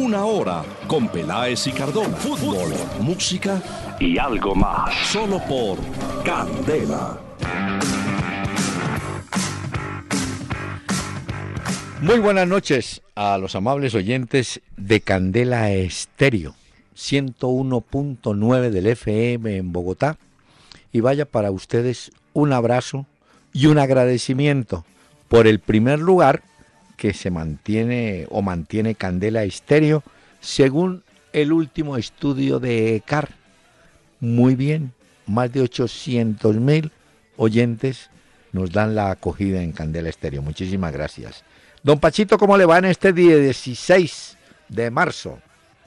Una Hora con Peláez y Cardona. Fútbol, música y algo más. Solo por Candela. Muy buenas noches a los amables oyentes de Candela Estéreo, 101.9 del FM en Bogotá. Y vaya para ustedes un abrazo y un agradecimiento por el primer lugar que se mantiene o mantiene Candela Estéreo según el último estudio de ECAR. Muy bien, más de 800 mil oyentes nos dan la acogida en Candela Estéreo. Muchísimas gracias. Don Pachito, ¿cómo le va en este día 16 de marzo?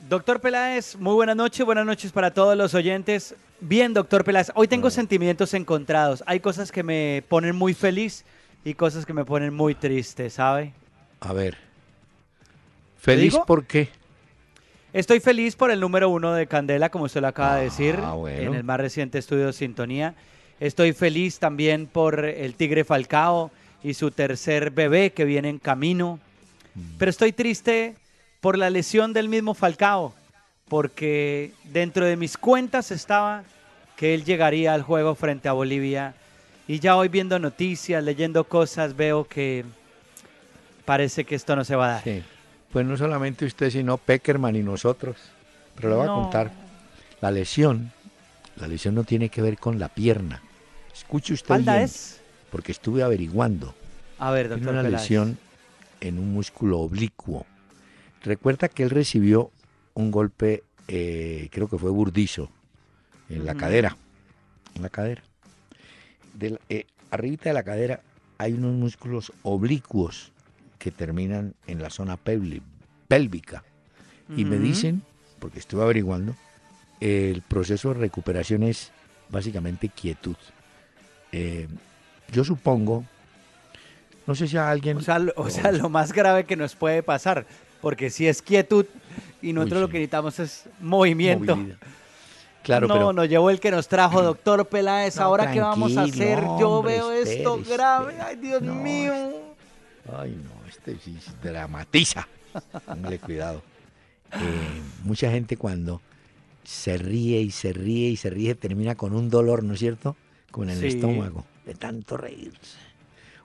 Doctor Peláez, muy buenas noches, buenas noches para todos los oyentes. Bien, doctor Peláez, hoy tengo sentimientos encontrados. Hay cosas que me ponen muy feliz y cosas que me ponen muy triste, ¿sabe? A ver. ¿Feliz por qué? Estoy feliz por el número uno de Candela, como usted lo acaba de decir, Ah, bueno. en el más reciente estudio de Sintonía. Estoy feliz también por el Tigre Falcao y su tercer bebé que viene en camino. Mm. Pero estoy triste por la lesión del mismo Falcao, porque dentro de mis cuentas estaba que él llegaría al juego frente a Bolivia. Y ya hoy viendo noticias, leyendo cosas, veo que parece que esto no se va a dar. Sí. Pues no solamente usted, sino Peckerman y nosotros. Pero le voy a contar. La lesión, la lesión no tiene que ver con la pierna. Escuche usted ¿Espalda bien, es? porque estuve averiguando. A ver, Tiene doctor una Peláez. lesión en un músculo oblicuo. Recuerda que él recibió un golpe, eh, creo que fue burdizo, en la cadera. En la cadera. De la- eh, arribita de la cadera hay unos músculos oblicuos que terminan en la zona pélvica. Y me dicen, porque estuve averiguando, el proceso de recuperación es básicamente quietud. Eh, yo supongo, no sé si a alguien... O sea, lo, o sea, lo más grave que nos puede pasar, porque si es quietud y nosotros lo sí. que necesitamos es movimiento. movilidad. Claro, no, pero nos llevó el que nos trajo, doctor Peláez. No, Ahora qué vamos a hacer, yo hombre, veo esto grave. espere. Ay, Dios No, mío. Ay, no, este sí dramatiza. Póngale cuidado. Eh, mucha gente cuando se ríe y se ríe y se ríe termina con un dolor, ¿no es cierto? Como en el Sí. estómago, de tanto reírse.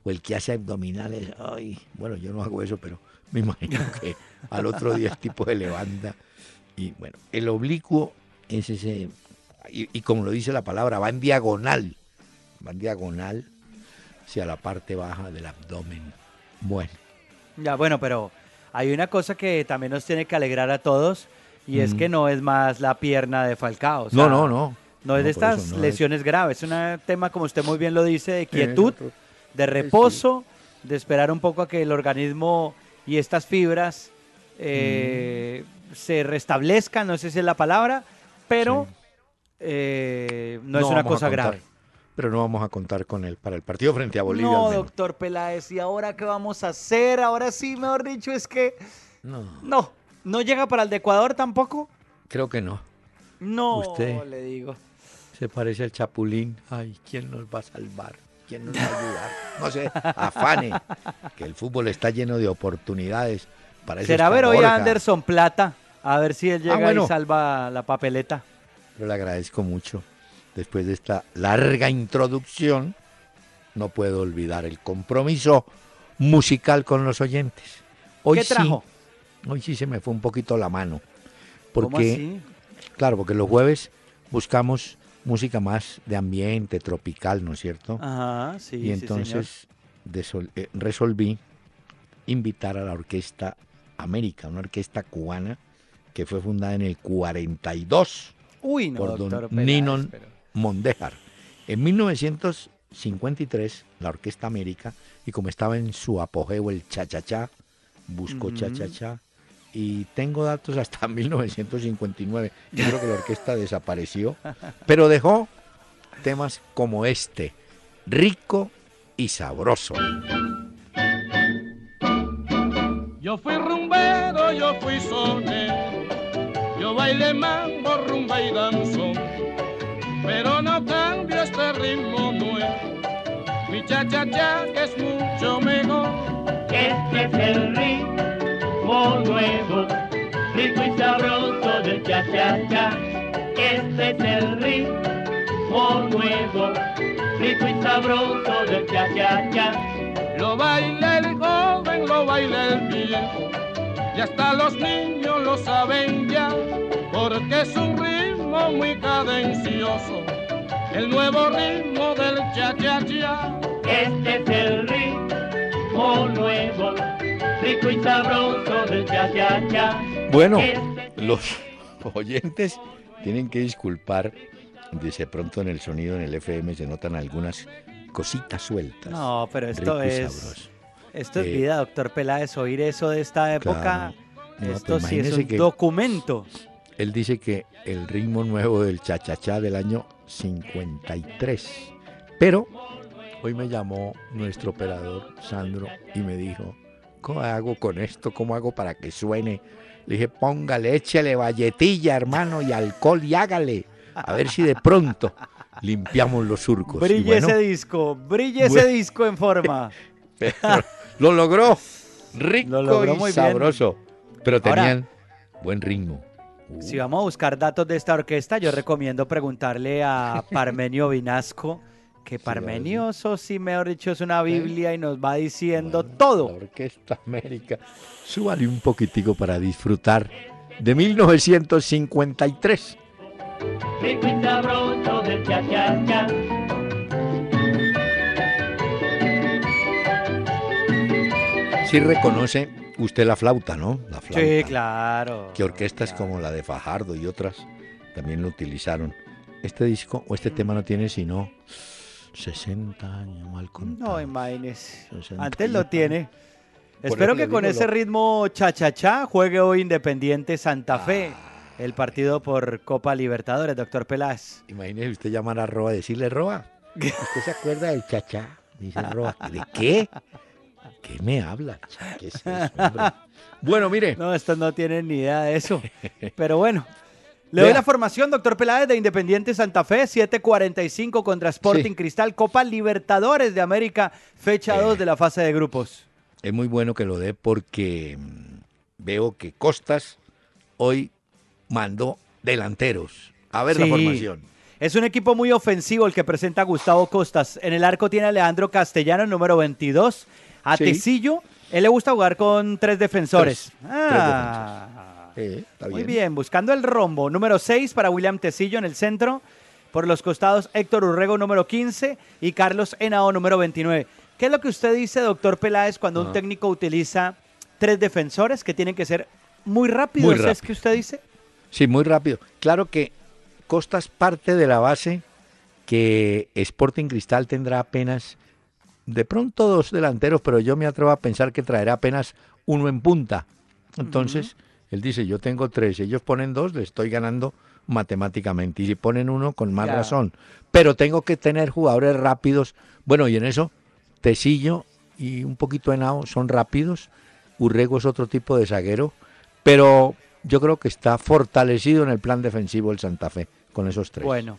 O el que hace abdominales, ay, bueno, yo no hago eso, pero me imagino que al otro día el tipo se levanta. Y bueno, el oblicuo es ese, y, y como lo dice la palabra, va en diagonal, va en diagonal hacia la parte baja del abdomen. Bueno, Ya, bueno, pero hay una cosa que también nos tiene que alegrar a todos y es Mm. que no es más la pierna de Falcao. o no, sea, no, no. No es de estas no es. lesiones graves, es un tema, como usted muy bien lo dice, de quietud, de reposo, de esperar un poco a que el organismo y estas fibras eh, se restablezcan, no sé si es la palabra, pero Sí. eh, no, es una cosa grave. Pero no vamos a contar con él para el partido frente a Bolivia. No, doctor Peláez, ¿y ahora qué vamos a hacer? Ahora sí, mejor dicho, es que No, no, no llega para el de Ecuador tampoco. creo que no. No, Usted. le digo. Se parece al Chapulín. Ay, ¿quién nos va a salvar? ¿Quién nos va a ayudar? No sé, afane, que el fútbol está lleno de oportunidades. Para Será ver hoy a Anderson Plata, a ver si él llega bueno. y salva la papeleta. Pero le agradezco mucho. Después de esta larga introducción, no puedo olvidar el compromiso musical con los oyentes. Hoy ¿Qué trajo? Sí, hoy sí se me fue un poquito la mano. ¿Cómo Porque, así? claro, porque los jueves buscamos música más de ambiente, tropical, ¿no es cierto? Ajá, sí, y sí, señor. entonces eh, resolví invitar a la Orquesta América, una orquesta cubana que fue fundada en el 42 Uy, no, por don Ninon pero- Mondéjar. En 1953, la Orquesta América, y como estaba en su apogeo el cha-cha-cha, buscó cha-cha-cha, y tengo datos hasta 1959. Yo creo que la orquesta desapareció, pero dejó temas como este, rico y sabroso. Yo fui rumbero, yo fui sonero, yo bailé mambo, rumba y danzón, ritmo nuevo, mi cha-cha-cha que es mucho mejor. Este es el ritmo nuevo, rico y sabroso del cha-cha-cha. Este es el ritmo nuevo, rico y sabroso del cha-cha-cha. Lo baila el joven, lo baila el viejo, y hasta los niños lo saben ya, porque es un ritmo muy cadencioso, el nuevo ritmo del cha-cha-cha. Este es el ritmo nuevo, rico y sabroso del cha-cha-cha. Bueno, Este es los oyentes tienen que disculpar, de pronto en el sonido en el FM se notan algunas cositas sueltas. No, pero esto es. sabroso. Esto es Eh, vida, doctor Peláez. Oír eso de esta época. Claro. No, esto sí es un que- documento. Él dice que el ritmo nuevo del cha-cha-cha del año 53. Pero hoy me llamó nuestro operador Sandro y me dijo, ¿cómo hago con esto? ¿Cómo hago para que suene? Le dije, póngale, échale valletilla, hermano, y alcohol y hágale. A ver si de pronto limpiamos los surcos. Brille bueno, ese disco, brille ese Bueno. disco en forma. pero lo logró. Rico Lo logró y muy bien. sabroso. Pero Ahora- tenían buen ritmo. Si vamos a buscar datos de esta orquesta, yo recomiendo preguntarle a Parmenio Vinasco, que Parmenio, eso sí, mejor dicho, es una Biblia y nos va diciendo Bueno, La todo. Orquesta América. Súbale un poquitico para disfrutar de 1953. Sí reconoce usted la flauta, ¿no? La flauta. Sí, claro. Que orquestas claro. como la de Fajardo y otras también lo utilizaron. Este disco o este tema no tiene sino 60 años mal No, contado. imagínese. 60 Antes lo tiene. Por Espero eso que con ese lo- ritmo cha-cha-cha juegue hoy Independiente Santa Fe, Ah. el partido por Copa Libertadores, doctor Peláez. Imagínese usted llamar a Roa y decirle, Roa, ¿usted se acuerda del chachá? Dice Roa, ¿de qué? ¿Qué me habla? ¿Qué es eso? Bueno, mire, No, estos no tienen ni idea de eso. Pero bueno. Le doy Vea. la formación, doctor Peláez, de Independiente Santa Fe, 7:45 contra Sporting Sí. Cristal, Copa Libertadores de América, fecha Eh. 2 de la fase de grupos. es muy bueno que lo dé porque mm, veo que Costas hoy mandó delanteros. A ver la formación. Es un equipo muy ofensivo el que presenta Gustavo Costas. En el arco tiene a Leandro Castellano, número 22. A Sí. Tecillo, él le gusta jugar con tres defensores. Tres. Ah, Eh, está muy bien, buscando el rombo. Número 6 para William Tecillo en el centro. Por los costados, Héctor Urrego, número 15. Y Carlos Henao, número 29. ¿Qué es lo que usted dice, doctor Peláez, cuando un técnico utiliza tres defensores que tienen que ser muy rápidos? Muy ¿Es rápido. que usted dice? Sí, muy rápido. Claro que Costas parte de la base que Sporting Cristal tendrá apenas, de pronto dos delanteros, pero yo me atrevo a pensar que traerá apenas uno en punta. Entonces, él dice, yo tengo tres, ellos ponen dos, le estoy ganando matemáticamente. Y si ponen uno, con más razón. Pero tengo que tener jugadores rápidos. Bueno, y en eso, Tecillo y un poquito Henao son rápidos. Urrego es otro tipo de zaguero. Pero yo creo que está fortalecido en el plan defensivo el Santa Fe con esos tres. Bueno.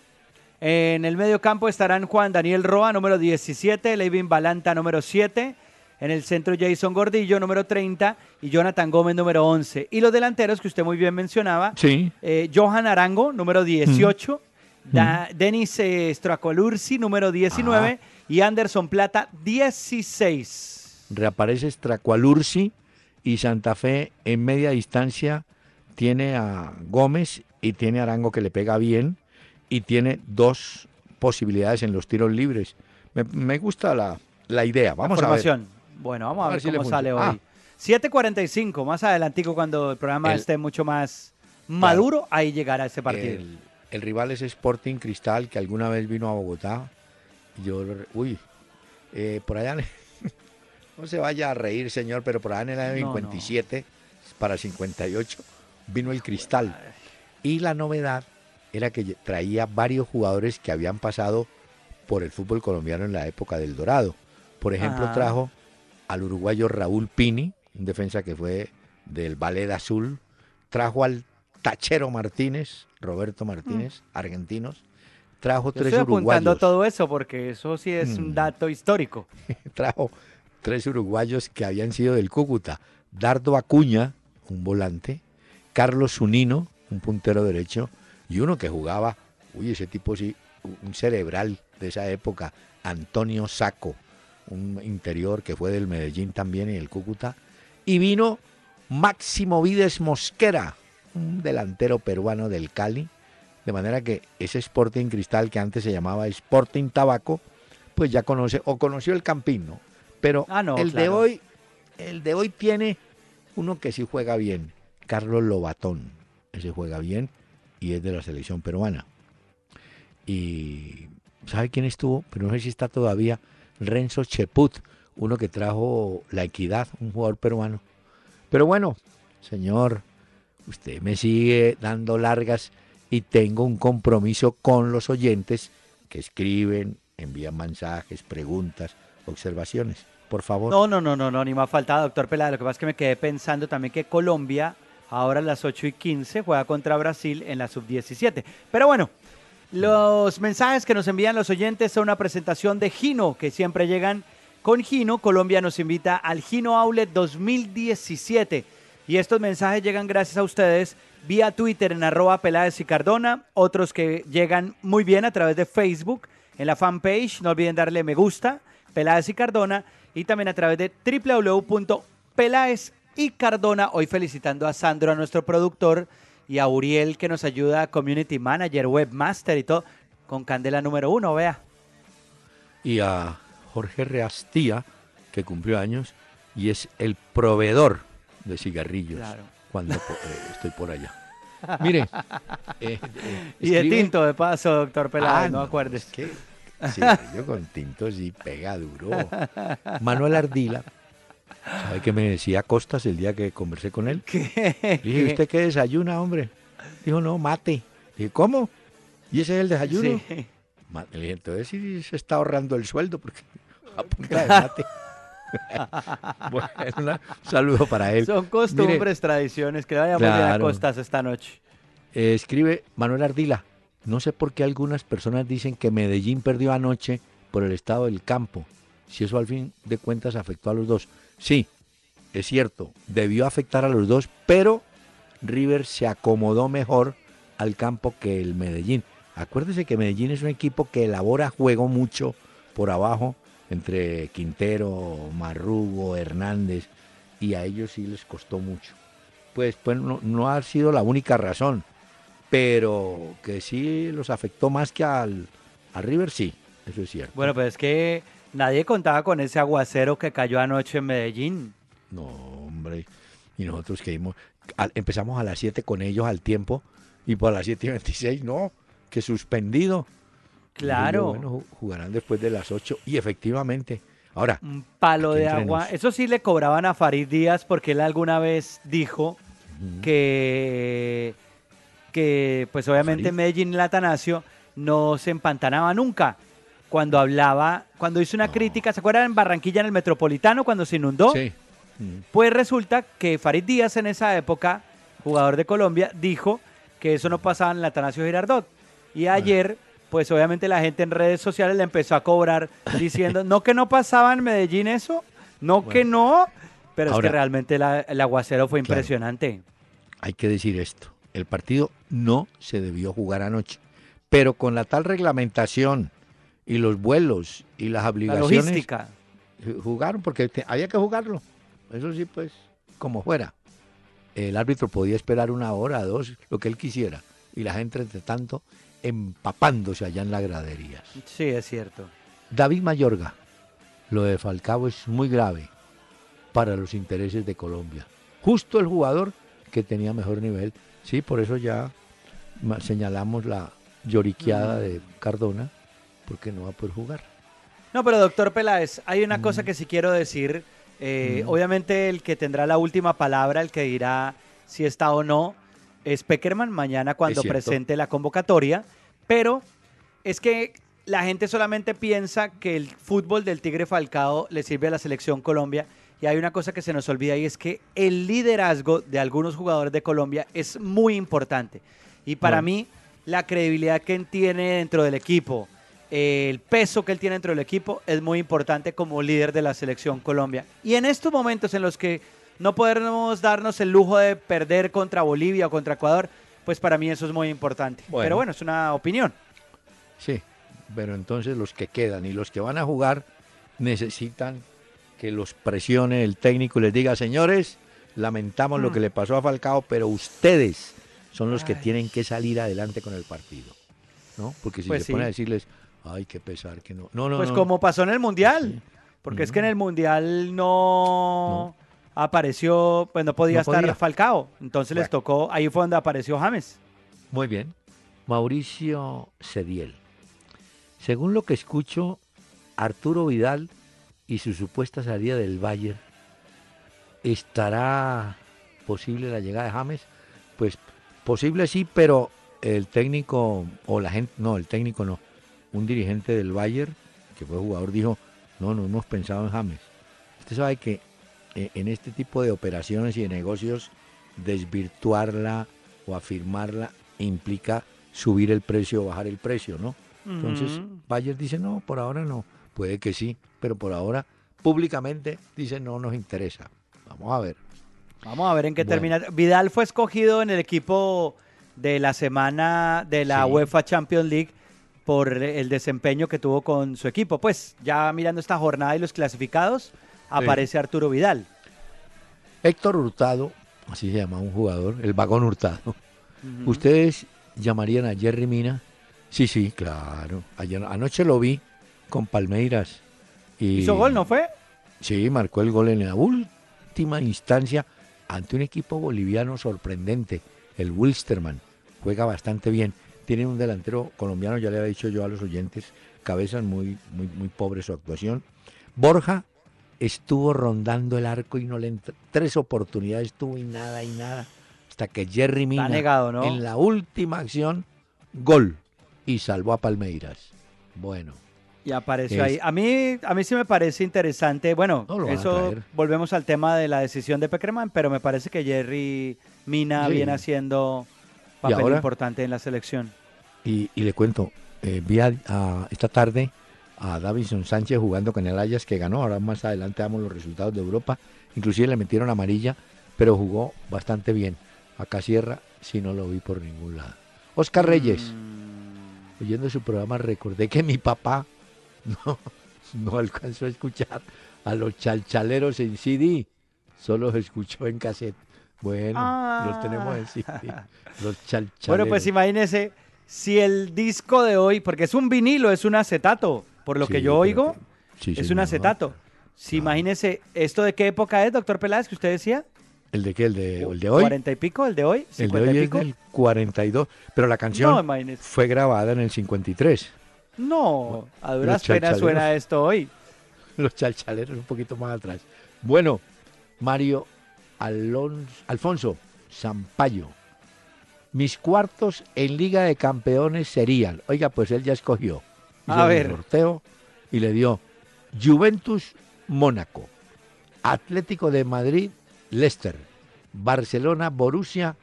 En el medio campo estarán Juan Daniel Roa, número 17, Levin Balanta, número 7. En el centro Jason Gordillo, número 30, y Jonathan Gómez, número 11. Y los delanteros que usted muy bien mencionaba, Sí. eh, Johan Arango, número 18, Da- Denis eh, Stracolursi, número 19, y Anderson Plata, 16. Reaparece Stracualursi y Santa Fe en media distancia tiene a Gómez y tiene a Arango que le pega bien y tiene dos posibilidades en los tiros libres. Me, me gusta la, la idea. Vamos a ver. Bueno, vamos a, A ver, ver si cómo sale funciona. hoy. 7.45, más adelantico cuando el programa El- esté mucho más maduro, ahí llegará ese partido. El, el rival es Sporting Cristal, que alguna vez vino a Bogotá. Yo, uy, eh, por allá, no se vaya a reír, señor, pero por allá en el año No, no. 57, para 58 vino el Cristal. Y la novedad era que traía varios jugadores que habían pasado por el fútbol colombiano en la época del Dorado. Por ejemplo, Ah. trajo al uruguayo Raúl Pini, un defensa que fue del Ballet Azul. Trajo al Tachero Martínez, Roberto Martínez, argentinos. Trajo Mm. Yo tres estoy apuntando uruguayos. todo eso porque eso sí es un Mm. dato histórico. trajo tres uruguayos que habían sido del Cúcuta. Dardo Acuña, un volante, Carlos Zunino, un puntero derecho, y uno que jugaba, uy, ese tipo sí, un cerebral de esa época, Antonio Saco, un interior que fue del Medellín también y el Cúcuta. Y vino Máximo Vides Mosquera, un delantero peruano del Cali. De manera que ese Sporting Cristal que antes se llamaba Sporting Tabaco, pues ya conoce o conoció el Campín, ¿no? Pero Ah, no, el de hoy, el de hoy tiene uno que sí juega bien, Carlos Lobatón. Ese juega bien y es de la selección peruana. Y ¿sabe quién estuvo? Pero no sé si está todavía Renzo Cheput, uno que trajo la equidad, un jugador peruano. Pero bueno, señor, usted me sigue dando largas y tengo un compromiso con los oyentes que escriben, envían mensajes, preguntas, observaciones. Por favor. No, no, no, no, no, ni me ha faltado, doctor Pelada. Lo que pasa es que me quedé pensando también que Colombia, ahora a las 8 y 15, juega contra Brasil en la sub-17. Pero bueno, los mensajes que nos envían los oyentes son una presentación de Gino, que siempre llegan con Gino. Colombia nos invita al Gino Outlet 2017. Y estos mensajes llegan gracias a ustedes vía Twitter en arroba Peláez y Cardona, otros que llegan muy bien a través de Facebook, en la fanpage, no olviden darle me gusta, Peláez y Cardona, y también a través de www.peláez y Cardona, hoy felicitando a Sandro, a nuestro productor, y a Uriel que nos ayuda, Community Manager, Webmaster y todo, con Candela número uno, vea. y a Jorge Reastía, que cumplió años y es el proveedor de cigarrillos Claro. cuando eh, estoy por allá. Mire, eh, eh, Y de tinto, de paso, doctor Peláez, Ah, no acuerdes. es que cigarrillo con tinto sí pega duro. Manuel Ardila, ¿sabe qué me decía Costas el día que conversé con él? Le dije, ¿usted qué desayuna, hombre? Dijo, no, mate. Dije, ¿cómo? ¿Y ese es el desayuno? Sí. Le dije, entonces sí se está ahorrando el sueldo porque a punta de mate. bueno, un saludo para él. Son costumbres, tradiciones. Que vaya bien a Claro. Costas esta noche. Eh, escribe Manuel Ardila. No sé por qué algunas personas dicen que Medellín perdió anoche por el estado del campo. Si eso al fin de cuentas afectó a los dos. Sí, es cierto, debió afectar a los dos, pero River se acomodó mejor al campo que el Medellín. Acuérdese que Medellín es un equipo que elabora juego mucho por abajo entre Quintero, Marrugo, Hernández, y a ellos sí les costó mucho. Pues, pues no, ha sido la única razón, pero que sí los afectó más que al, a River, sí, eso es cierto. Bueno, pues es que nadie contaba con ese aguacero que cayó anoche en Medellín. No, hombre. Y nosotros que al- empezamos a las 7 con ellos al tiempo y por las 7 y 26, no, que suspendido. Y yo, Claro. bueno, ju- jugarán después de las 8 y efectivamente. Ahora, Un palo de agua. Eso sí le cobraban a Farid Díaz porque él alguna vez dijo que, que pues obviamente Farid. Medellín Atanasio no se empantanaba nunca. Cuando hablaba, cuando hizo una No. crítica, ¿se acuerdan en Barranquilla en el Metropolitano cuando se inundó? sí. Mm. Pues resulta que Farid Díaz en esa época, jugador de Colombia, dijo que eso no pasaba en el Atanasio Girardot. Y ayer, pues obviamente la gente en redes sociales le empezó a cobrar diciendo, no que no pasaba en Medellín eso, no que no, pero es que realmente la- el aguacero fue Claro. impresionante. hay que decir esto. El partido no se debió jugar anoche, pero con la tal reglamentación y los vuelos y las La obligaciones logística. jugaron porque te- había que jugarlo. Eso sí, pues, como fuera. El árbitro podía esperar una hora, dos, lo que él quisiera. Y la gente, entre tanto, empapándose allá en las graderías. Sí, es cierto. David Mayorga, lo de Falcao es muy grave para los intereses de Colombia. Justo el jugador que tenía mejor nivel. Sí, por eso ya señalamos la lloriqueada de Cardona, porque no va a poder jugar. No, pero doctor Peláez, hay una Mm. cosa que sí quiero decir Eh, Mm. Obviamente el que tendrá la última palabra, el que dirá si está o no, es Peckerman mañana cuando presente la convocatoria. Pero es que la gente solamente piensa que el fútbol del Tigre Falcao le sirve a la selección Colombia. Y hay una cosa que se nos olvida y es que el liderazgo de algunos jugadores de Colombia es muy importante. Y para Bueno. mí, la credibilidad que tiene dentro del equipo, el peso que él tiene dentro del equipo es muy importante como líder de la selección Colombia. Y en estos momentos en los que no podemos darnos el lujo de perder contra Bolivia o contra Ecuador, pues para mí eso es muy importante. Bueno. Pero bueno, es una opinión. Sí, pero entonces los que quedan y los que van a jugar necesitan que los presione el técnico y les diga, señores, lamentamos lo Mm. que le pasó a Falcao, pero ustedes son los que tienen que salir adelante con el partido. ¿No? Porque si Pues se sí. pone a decirles, ay, qué pesar que no. No, no, pues no. como pasó en el Mundial. Porque es que en el Mundial no, apareció, pues no podía estar podía. Falcao. Entonces les tocó, ahí fue donde apareció James. Muy bien. Mauricio Cediel. Según lo que escucho, Arturo Vidal y su supuesta salida del Bayern, ¿estará posible la llegada de James? Pues posible sí, pero el técnico, o la gente, no, el técnico no, un dirigente del Bayern, que fue jugador, dijo, no, no hemos pensado en James. Usted sabe que eh, en este tipo de operaciones y de negocios, desvirtuarla o afirmarla implica subir el precio o bajar el precio, ¿no? Entonces. Bayer dice, no, por ahora no. Puede que sí, pero por ahora públicamente dice, no nos interesa. Vamos a ver. Vamos a ver en qué Bueno. termina. Vidal fue escogido en el equipo de la semana de la Sí. UEFA Champions League por el desempeño que tuvo con su equipo. Pues ya mirando esta jornada y los clasificados, aparece Arturo Vidal. Héctor Hurtado, así se llama un jugador, el vagón Hurtado. ¿Ustedes llamarían a Jerry Mina? Sí, sí, claro. Ayer, anoche lo vi con Palmeiras. Y, ¿Hizo gol, no fue? Sí, marcó el gol en la última instancia ante un equipo boliviano sorprendente, el Wilstermann. Juega bastante bien. Tiene un delantero colombiano, ya le había dicho yo a los oyentes, cabezas muy, muy, muy pobre su actuación. Borja estuvo rondando el arco y no le entró. Tres oportunidades tuvo y nada y nada. Hasta que Jerry Mina, negado, ¿no? en la última acción, gol. Y salvó a Palmeiras. Bueno, Y apareció Es- ahí. A mí, a mí sí me parece interesante. Bueno, No, eso volvemos al tema de la decisión de Peckerman, pero me parece que Jerry Mina Sí. viene haciendo papel ahora? importante en la selección. Y, y le cuento, eh, vi a- a- esta tarde a Davison Sánchez jugando con el Ajax que ganó. Ahora más adelante damos los resultados de Europa. Inclusive le metieron amarilla, pero jugó bastante bien. Acá Sierra sí no lo vi por ningún lado. Oscar Reyes, Mm, oyendo su programa recordé que mi papá no, no alcanzó a escuchar a los chalchaleros en CD, solo se escuchó en cassette. Bueno, Ah. los tenemos en CD. Los chalchaleros. Bueno, pues imagínese si el disco de hoy, porque es un vinilo, es un acetato, por lo que Sí, yo pero oigo, que- sí, es un acetato. Si Claro. imagínese, ¿esto de qué época es, doctor Peláez, que usted decía? ¿El de qué? ¿El de, el de hoy? ¿Cuarenta y pico? ¿El de hoy? El de ¿Cincuenta hoy y es pico? del 42, pero la canción No, fue grabada en el 53. No, a duras penas suena esto hoy. Los chalchaleros un poquito más atrás. Bueno, Mario Alonso, Alfonso Zampayo. Mis cuartos en Liga de Campeones serían, oiga, pues él ya escogió. A Hizo el ver. sorteo y le dio Juventus Mónaco, Atlético de Madrid Leicester, Barcelona Borussia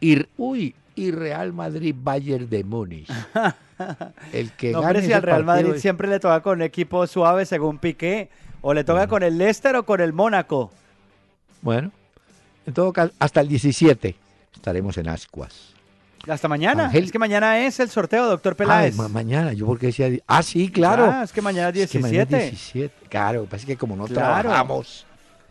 y, uy, y Real Madrid Bayern de Múnich. El que No, gane si al Real Madrid es- siempre le toca con un equipo suave según Piqué, o le toca con el Leicester o con el Mónaco. Bueno, en todo caso, hasta el 17 estaremos en Ascuas. Hasta mañana. Ángel- Es que mañana es el sorteo, doctor Ah, Peláez. ma- mañana, yo porque decía. Ah, sí, claro. Ah, es que mañana es Es que mañana es 17. 17. Claro, pasa que como no Claro. trabajamos,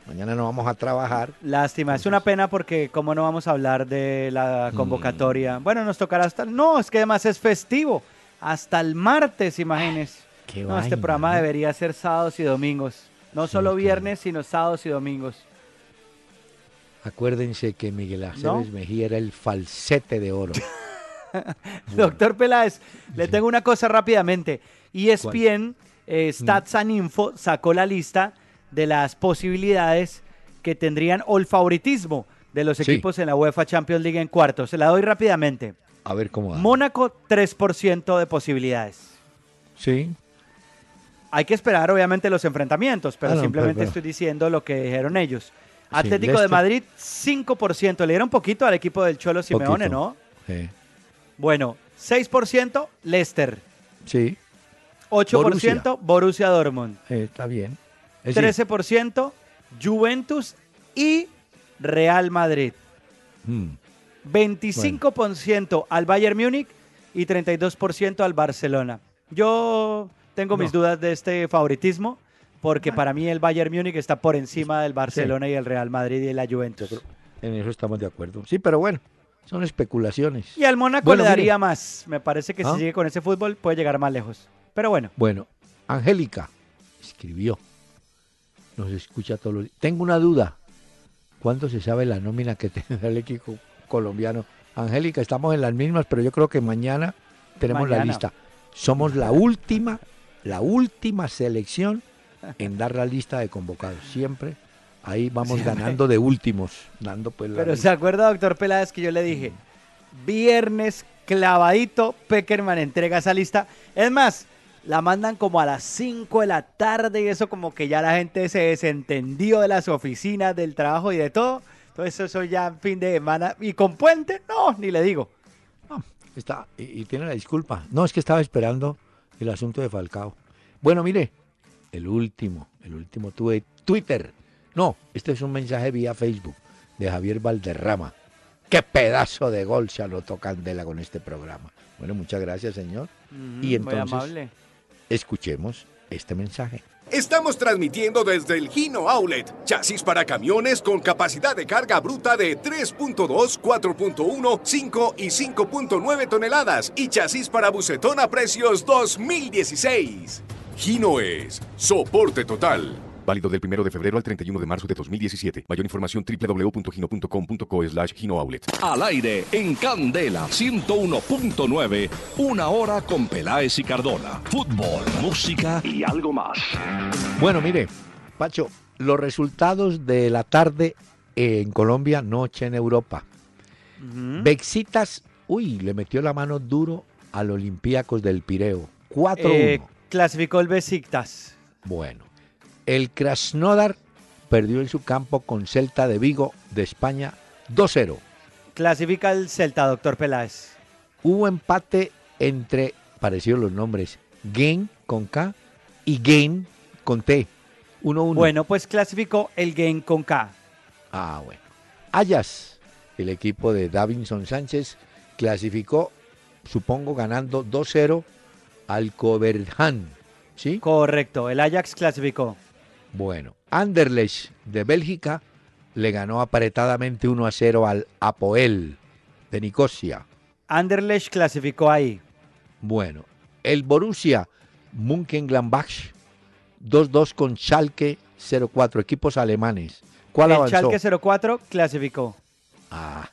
mañana no vamos a trabajar. Lástima, es una pena porque cómo no vamos a hablar de la Mm. convocatoria. Bueno, nos tocará hasta... No, es que además es festivo. Hasta el martes, imagínese. Qué No, este programa ¿no? debería ser sábados y domingos. No Sí, solo claro. viernes, sino sábados y domingos. Acuérdense que Miguel ¿No? Mejía era el falsete de oro. Doctor Peláez, le tengo una cosa rápidamente. ESPN, eh, Stats and Info, sacó la lista de las posibilidades que tendrían o el favoritismo de los Sí. equipos en la UEFA Champions League en cuartos. Se la doy rápidamente. A ver cómo va. Mónaco, 3% de posibilidades. sí. Hay que esperar, obviamente, los enfrentamientos, pero Ah, no, simplemente pero- estoy diciendo lo que dijeron ellos. Atlético de. Madrid, 5%. Le dieron poquito al equipo del Cholo Simeone, Poquito. ¿no? Sí. Bueno, 6% Leicester. Sí, 8% Borussia, Dortmund. eh, está bien. Es decir, 13% Juventus y Real Madrid. mm, 25% al Bayern Múnich y 32% al Barcelona. Yo tengo mis No. dudas de este favoritismo porque para mí el Bayern Múnich está por encima del Barcelona y el Real Madrid y la Juventus. en eso estamos de acuerdo. Sí, pero bueno, son especulaciones. Y al Mónaco Bueno, le mire. daría más. Me parece que ¿Ah? si sigue con ese fútbol puede llegar más lejos. Pero bueno, Bueno, Angélica escribió. Nos escucha todos los días. Tengo una duda. ¿Cuándo se sabe la nómina que tendrá el equipo colombiano? Angélica, estamos en las mismas, pero yo creo que mañana tenemos la lista. Somos la última, la última selección en dar la lista de convocados. Siempre ahí vamos ganando de últimos, dando pues la pero lista. ¿se acuerda, doctor Peláez, que yo le dije? Viernes clavadito, Peckerman entrega esa lista. Es más, la mandan como a las 5 de la tarde y eso como que ya la gente se desentendió de las oficinas, del trabajo y de todo. Entonces eso ya fin de semana. ¿Y con puente? No, ni le digo. No, está, y, y tiene la disculpa. No, es que estaba esperando el asunto de Falcao. Bueno, mire, el último, el último tuve Twitter. No, este es un mensaje vía Facebook de Javier Valderrama. Qué pedazo de gol se anotó Candela con este programa. Bueno, muchas gracias, señor. Y Mm, Muy entonces- amable. Escuchemos este mensaje. Estamos transmitiendo desde el Gino Outlet. Chasis para camiones con capacidad de carga bruta de 3.2, 4.1, 5 y 5.9 toneladas. Y chasis para bucetón a precios 2016. Gino es soporte total. Válido del 1 de febrero al 31 de marzo de 2017. Mayor información www.gino.com.co slash Gino Outlet. Al aire en Candela 101.9, una hora con Peláez y Cardona. Fútbol, música y algo más. Bueno, mire, Pacho, los resultados de la tarde en Colombia, noche en Europa. Bexitas, uy, le metió la mano duro al Olympiacos del Pireo. 4-1. Eh, clasificó el Besiktas. Bueno, el Krasnodar perdió en su campo con Celta de Vigo de España 2-0. Clasifica el Celta, doctor Peláez. Hubo empate entre, parecidos los nombres, Game con K y Game con T. 1-1. Bueno, pues clasificó el Game con K. Ah, bueno. Ayas, el equipo de Davinson Sánchez, clasificó, supongo, ganando 2-0 al Coverhan. ¿Sí? Correcto, el Ajax clasificó. Bueno, Anderlecht de Bélgica le ganó apretadamente 1 a 0 al Apoel de Nicosia. Anderlecht clasificó ahí. Bueno, el Borussia Mönchengladbach 2-2 con Schalke 04, equipos alemanes. ¿Cuál el avanzó? Schalke 04 clasificó. Ah,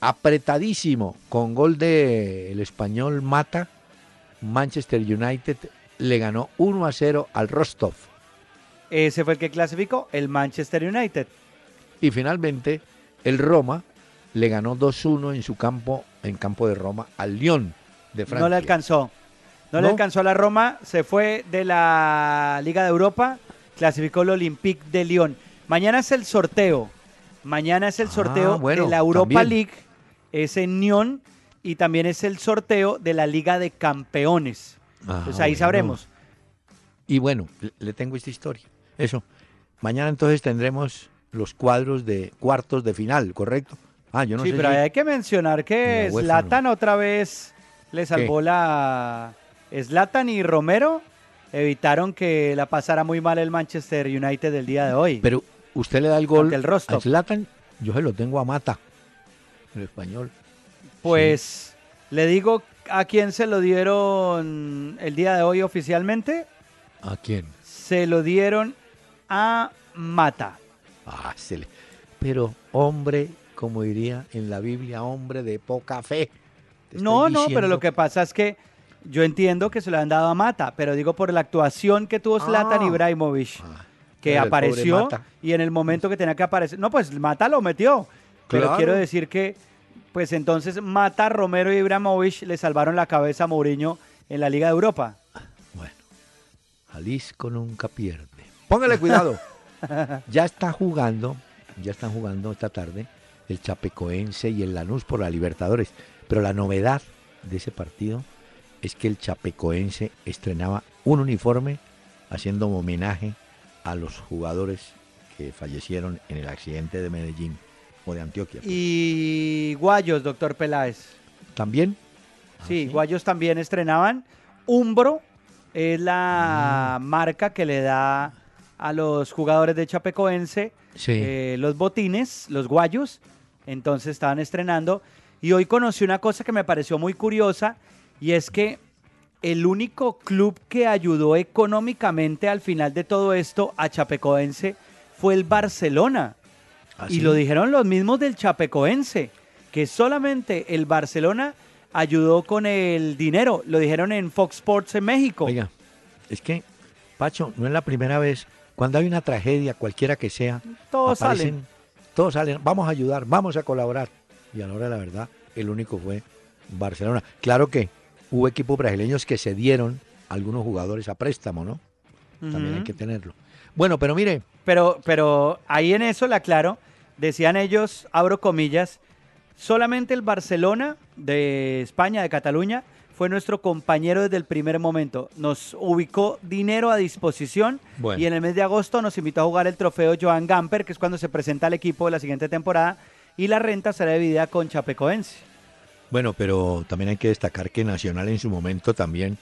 apretadísimo con gol de el español Mata. Manchester United le ganó 1 a 0 al Rostov. Ese fue el que clasificó, el Manchester United. Y finalmente, el Roma le ganó 2-1 en su campo, en campo de Roma, al Lyon de Francia. No le alcanzó. No, le alcanzó a la Roma, se fue de la Liga de Europa, clasificó el Olympique de Lyon. Mañana es el sorteo. Mañana es el Ah, sorteo bueno, de la Europa también. League, es en Lyon y también es el sorteo de la Liga de Campeones. Ah, Entonces ahí bueno. sabremos. Y bueno, le- tengo esta historia. Eso. Mañana entonces tendremos los cuadros de cuartos de final, ¿correcto? Ah, yo no sí, sé pero si- hay que mencionar que Zlatan otra vez le salvó la... Zlatan y Romero evitaron que la pasara muy mal el Manchester United del día de hoy. Pero usted le da el gol el a Zlatan, yo se lo tengo a Mata, el español. Pues le digo a quién se lo dieron el día de hoy oficialmente. ¿A quién? Se lo dieron a Mata. Ah, se le- Pero hombre, como diría en la Biblia, hombre de poca fe. No, no, pero lo que pasa es que yo entiendo que se lo han dado a Mata, pero digo por la actuación que tuvo Zlatan Ah. Ibrahimovic. Ah, que apareció y en el momento que tenía que aparecer, no, pues Mata lo metió. Pero Claro. quiero decir que, pues entonces Mata, Romero y Ibrahimovic le salvaron la cabeza a Mourinho en la Liga de Europa. Bueno, Jalisco nunca pierde. Póngale cuidado. ya está jugando, ya están jugando esta tarde el Chapecoense y el Lanús por la Libertadores. Pero la novedad de ese partido es que el Chapecoense estrenaba un uniforme haciendo homenaje a los jugadores que fallecieron en el accidente de Medellín de Antioquia. pues. Y Guayos, doctor Peláez. También Sí, ¿sí? Guayos también estrenaban. Umbro es la Mm. marca que le da a los jugadores de Chapecoense Sí. eh, los botines, los guayos. Entonces estaban estrenando. Y hoy conocí una cosa que me pareció muy curiosa y es que el único club que ayudó económicamente al final de todo esto a Chapecoense fue el Barcelona. ¿Ah, Y lo dijeron los mismos del Chapecoense, que solamente el Barcelona ayudó con el dinero. Lo dijeron en Fox Sports en México. Oiga, es que, Pacho, no es la primera vez. Cuando hay una tragedia, cualquiera que sea, Todos aparecen- salen. Todos salen, vamos a ayudar, vamos a colaborar. Y a la hora de la verdad, el único fue Barcelona. Claro que hubo equipos brasileños que se dieron algunos jugadores a préstamo, ¿no? También hay que tenerlo. Bueno, pero mire, Pero, pero ahí en eso le aclaro, decían ellos, abro comillas, solamente el Barcelona de España, de Cataluña, fue nuestro compañero desde el primer momento. Nos ubicó dinero a disposición Bueno. y en el mes de agosto nos invitó a jugar el trofeo Joan Gamper, que es cuando se presenta al equipo de la siguiente temporada, y la renta será dividida con Chapecoense. bueno, pero también hay que destacar que Nacional en su momento también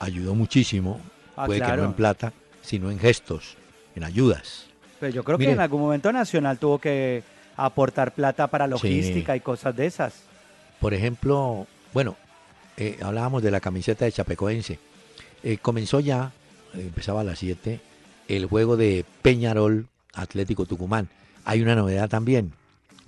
ayudó muchísimo. Ah, Puede que no en plata, sino en gestos, en ayudas. Pero yo creo Mire. que en algún momento Nacional tuvo que aportar plata para logística y cosas de esas. Por ejemplo, bueno, eh, hablábamos de la camiseta de Chapecoense. Eh, comenzó ya, eh, empezaba a las 7, el juego de Peñarol Atlético Tucumán. Hay una novedad también.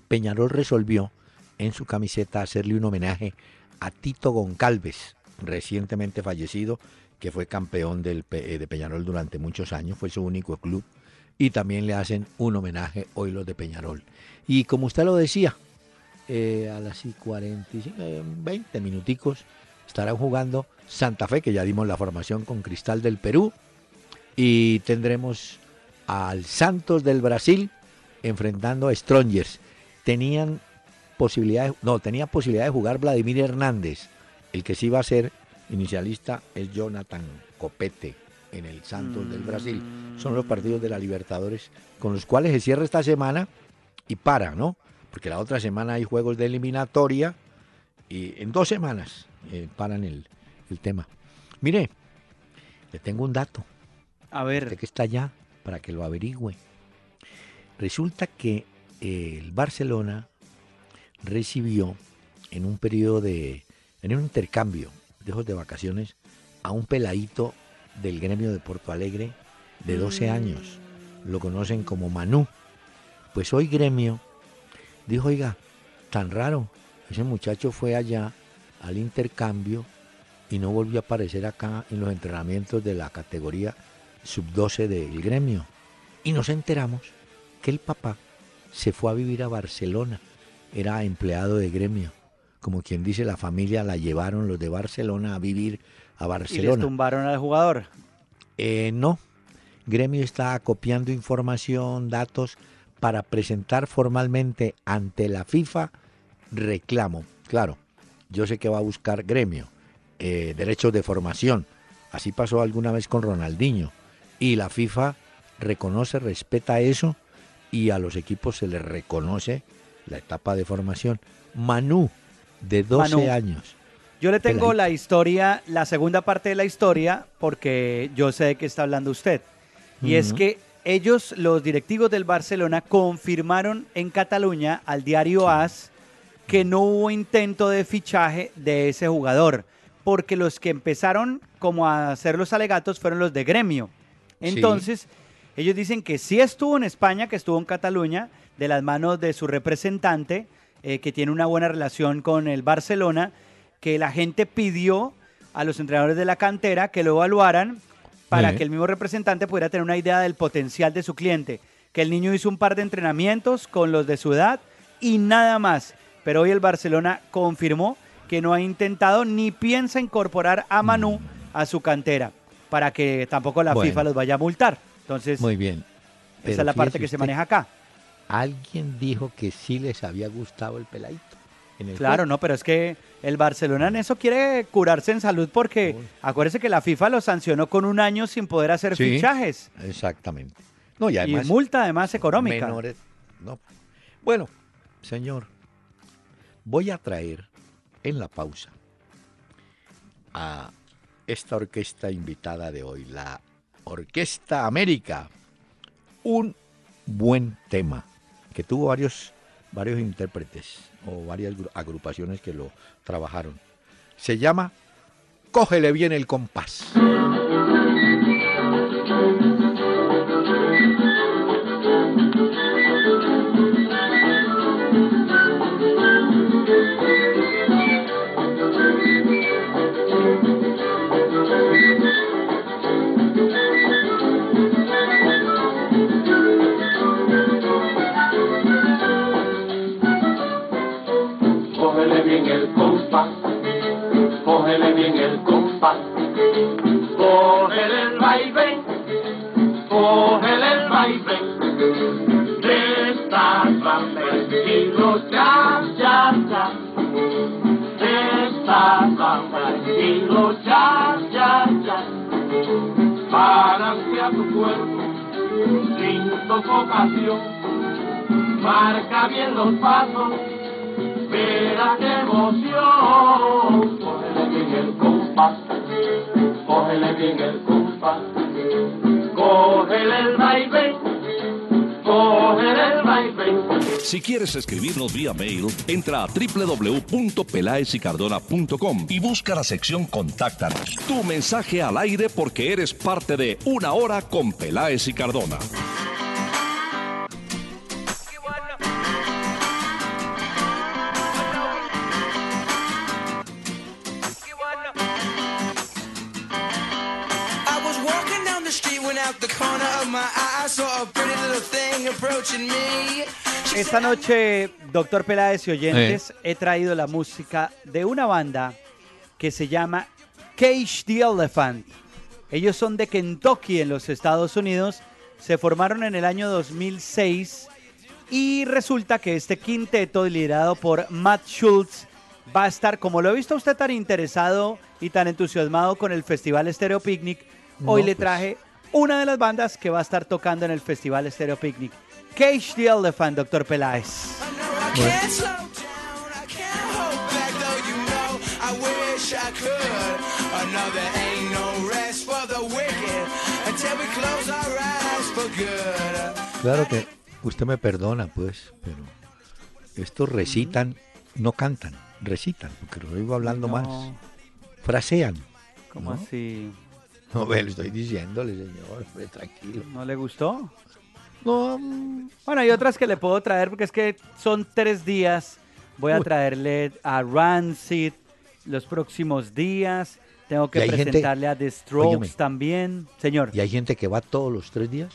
Peñarol resolvió en su camiseta hacerle un homenaje a Tito Goncalves, recientemente fallecido, que fue campeón del, de Peñarol durante muchos años, fue su único club. Y también le hacen un homenaje hoy los de Peñarol. Y como usted lo decía, eh, a las y 45, eh, 20 minuticos estarán jugando Santa Fe, que ya dimos la formación con Cristal del Perú, y tendremos al Santos del Brasil enfrentando a Strongers. Tenían posibilidad, no, tenía posibilidad de jugar Vladimir Hernández, el que sí va a ser inicialista es Jonathan Copete en el Santos del Brasil. Son los partidos de la Libertadores con los cuales se cierra esta semana y para, ¿no? Porque la otra semana hay juegos de eliminatoria y en dos semanas eh, paran el, el tema. Mire, le tengo un dato, A usted ver, que está allá, para que lo averigüe. Resulta que eh, el Barcelona recibió en un periodo de, en un intercambio de de vacaciones a un peladito del gremio de Porto Alegre de 12 años. Lo conocen como Manú. Pues hoy gremio dijo, oiga, tan raro, ese muchacho fue allá al intercambio y no volvió a aparecer acá en los entrenamientos de la categoría sub-12 del gremio. Y nos enteramos que el papá se fue a vivir a Barcelona, era empleado de gremio. Como quien dice, la familia la llevaron los de Barcelona a vivir a y les Barcelona. tumbaron al jugador. Eh, no, Gremio está acopiando información, datos para presentar formalmente ante la FIFA reclamo. Claro, yo sé que va a buscar Gremio, eh, derechos de formación. Así pasó alguna vez con Ronaldinho. Y la FIFA reconoce, respeta eso y a los equipos se les reconoce la etapa de formación. Manu, de 12 Manu. años. Yo le tengo la historia, la segunda parte de la historia, porque yo sé de qué está hablando usted. Y es que ellos, los directivos del Barcelona, confirmaron en Cataluña al diario AS que no hubo intento de fichaje de ese jugador, porque los que empezaron como a hacer los alegatos fueron los de gremio. Entonces, ellos dicen que sí estuvo en España, que estuvo en Cataluña, de las manos de su representante, eh, que tiene una buena relación con el Barcelona, que la gente pidió a los entrenadores de la cantera que lo evaluaran para Sí. que el mismo representante pudiera tener una idea del potencial de su cliente. Que el niño hizo un par de entrenamientos con los de su edad y nada más. Pero hoy el Barcelona confirmó que no ha intentado ni piensa incorporar a Manu a su cantera para que tampoco la Bueno. FIFA los vaya a multar. Entonces, Muy bien. esa es la parte que se maneja acá. Alguien dijo que sí les había gustado el peladito. Claro, no, pero es que el Barcelona en eso quiere curarse en salud porque Uy. acuérdese que la FIFA lo sancionó con un año sin poder hacer Sí. fichajes Exactamente. No, y multa además económica. menores. No. Bueno, señor, voy a traer en la pausa a esta orquesta invitada de hoy, la Orquesta América. Un buen tema que tuvo varios, varios intérpretes o varias gru- agrupaciones que lo trabajaron. Se llama Cógele bien el compás. Compás, el vaivén, cógele el vaivén de estas bambas y los ya, ya, de estas bambas y los ya, ya, ya, a tu cuerpo sin sofocación, marca bien los pasos Mira qué emoción, cógele bien el compás, Si quieres escribirnos vía mail, entra a www.pelaesicardona.com y busca la sección Contáctanos. Tu mensaje al aire porque eres parte de Una Hora con Peláez y Cardona. Me. Esta noche, doctor Peláez y oyentes, he traído la música de una banda que se llama Cage the Elephant. Ellos son de Kentucky en los Estados Unidos, se formaron en el año 2006 y resulta que este quinteto liderado por Matt Schultz va a estar, como lo he visto a usted tan interesado y tan entusiasmado con el Festival Stereo Picnic, hoy le pues. traje una de las bandas que va a estar tocando en el Festival Stereo Picnic. Cage the Elephant, doctor Peláez. Claro que usted me perdona, pues, pero estos recitan, no cantan, recitan, porque lo oigo hablando más, No, frasean. ¿Cómo ¿no? así? No, ve, le estoy diciéndole, señor, tranquilo. ¿No le gustó? No, Bueno, hay otras que le puedo traer porque es que son tres días. Voy a Uy. traerle a Rancid los próximos días. Tengo que gente- presentarle a The Strokes Óyeme. también. Señor, y hay gente que va todos los tres días.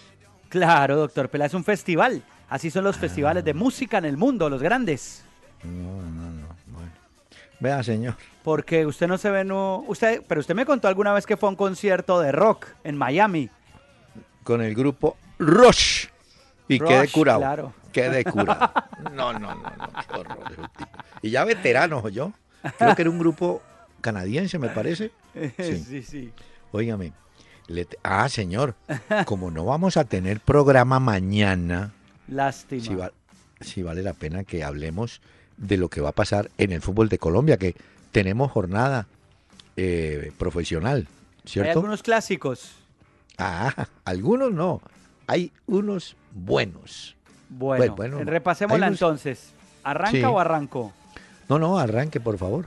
claro, doctor Pela, es un festival. Así son los festivales Ah. de música en el mundo, los grandes. No, no, no, bueno. Vea, señor, Porque usted no se ve, no, usted, pero usted me contó alguna vez que fue a un concierto de rock en Miami. con el grupo Rush. Y Rush, quedé curado. claro. Quedé curado. No, no, no, no, qué horror. Y ya veterano, yo. Creo que era un grupo canadiense, me parece. Sí. sí, sí. Óigame. le te- ah, señor, como no vamos a tener programa mañana, Lástima. si, va- si vale la pena que hablemos de lo que va a pasar en el fútbol de Colombia, que tenemos jornada eh, profesional, Hay ¿cierto? algunos clásicos. Ah, algunos no. Hay unos buenos. Bueno, Bueno, bueno, repasémosla hay unos- entonces. ¿Arranca Sí. o arranco? No, no, arranque, por favor.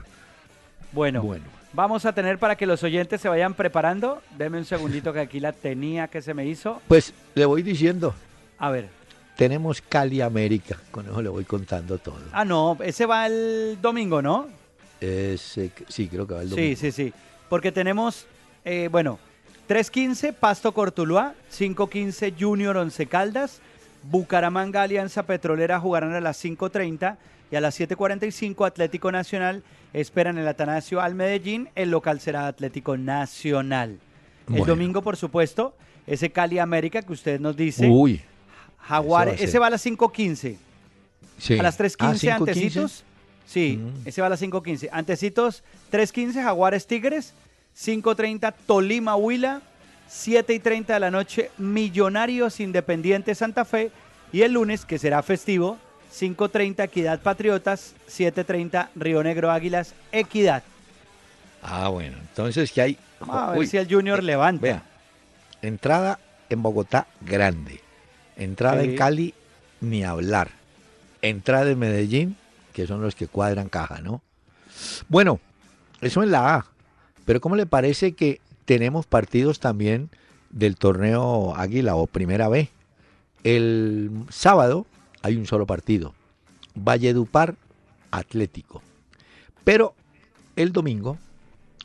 Bueno, Bueno. vamos a tener para que los oyentes se vayan preparando. Deme un segundito que aquí la tenía que se me hizo. Pues le voy diciendo, A ver. tenemos Cali América. Con eso le voy contando todo. Ah, no, ese va el domingo, ¿no? Ese- sí, creo que va el Sí, domingo. sí, sí. Porque tenemos, eh, bueno, 3.15 Pasto Cortuluá, 5.15 Junior Once Caldas, Bucaramanga Alianza Petrolera jugarán a las 5.30 y a las 7.45 Atlético Nacional esperan el Atanasio al Medellín, el local será Atlético Nacional. El domingo, por supuesto, ese Cali América que usted nos dice, Uy. Jaguares, ese va a ese va a las 5.15. Sí. A las 3.15 Ah, 5:15. antecitos. Sí, Mm. ese va a las 5.15. Antecitos, 3.15 Jaguares Tigres, 5.30 Tolima Huila, 7 y 30 de la noche Millonarios Independiente Santa Fe y el lunes, que será festivo, 5.30 Equidad Patriotas, 7.30 Río Negro Águilas Equidad. Ah, bueno. Entonces, ¿qué hay? Vamos a ver Uy, si el Junior levanta. Vea, entrada en Bogotá, grande. Entrada Sí. en Cali, ni hablar. Entrada en Medellín, que son los que cuadran caja, ¿no? Bueno, eso en la A. Pero ¿cómo le parece que tenemos partidos también del torneo Águila o Primera B? El sábado hay un solo partido. Valledupar Atlético. Pero el domingo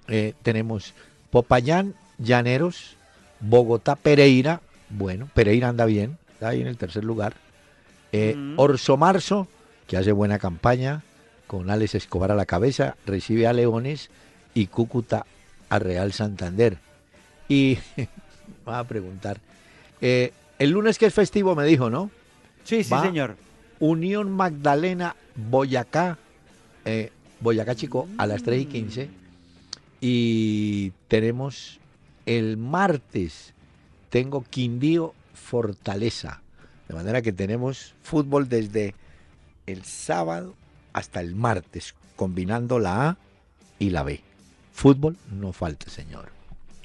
eh, tenemos Popayán, Llaneros, Bogotá, Pereira. Bueno, Pereira anda bien, está ahí en el tercer lugar. Eh, Mm. Orso Marzo, que hace buena campaña, con Alex Escobar a la cabeza, recibe a Leones y Cúcuta a Real Santander. Y va a preguntar, eh, el lunes que es festivo me dijo, ¿no? Sí, sí, Va. señor. Unión Magdalena, Boyacá, eh, Boyacá Chico, a las 3 y 15. Y tenemos el martes, tengo Quindío Fortaleza. De manera que tenemos fútbol desde el sábado hasta el martes, combinando la A y la B. Fútbol no falta, señor.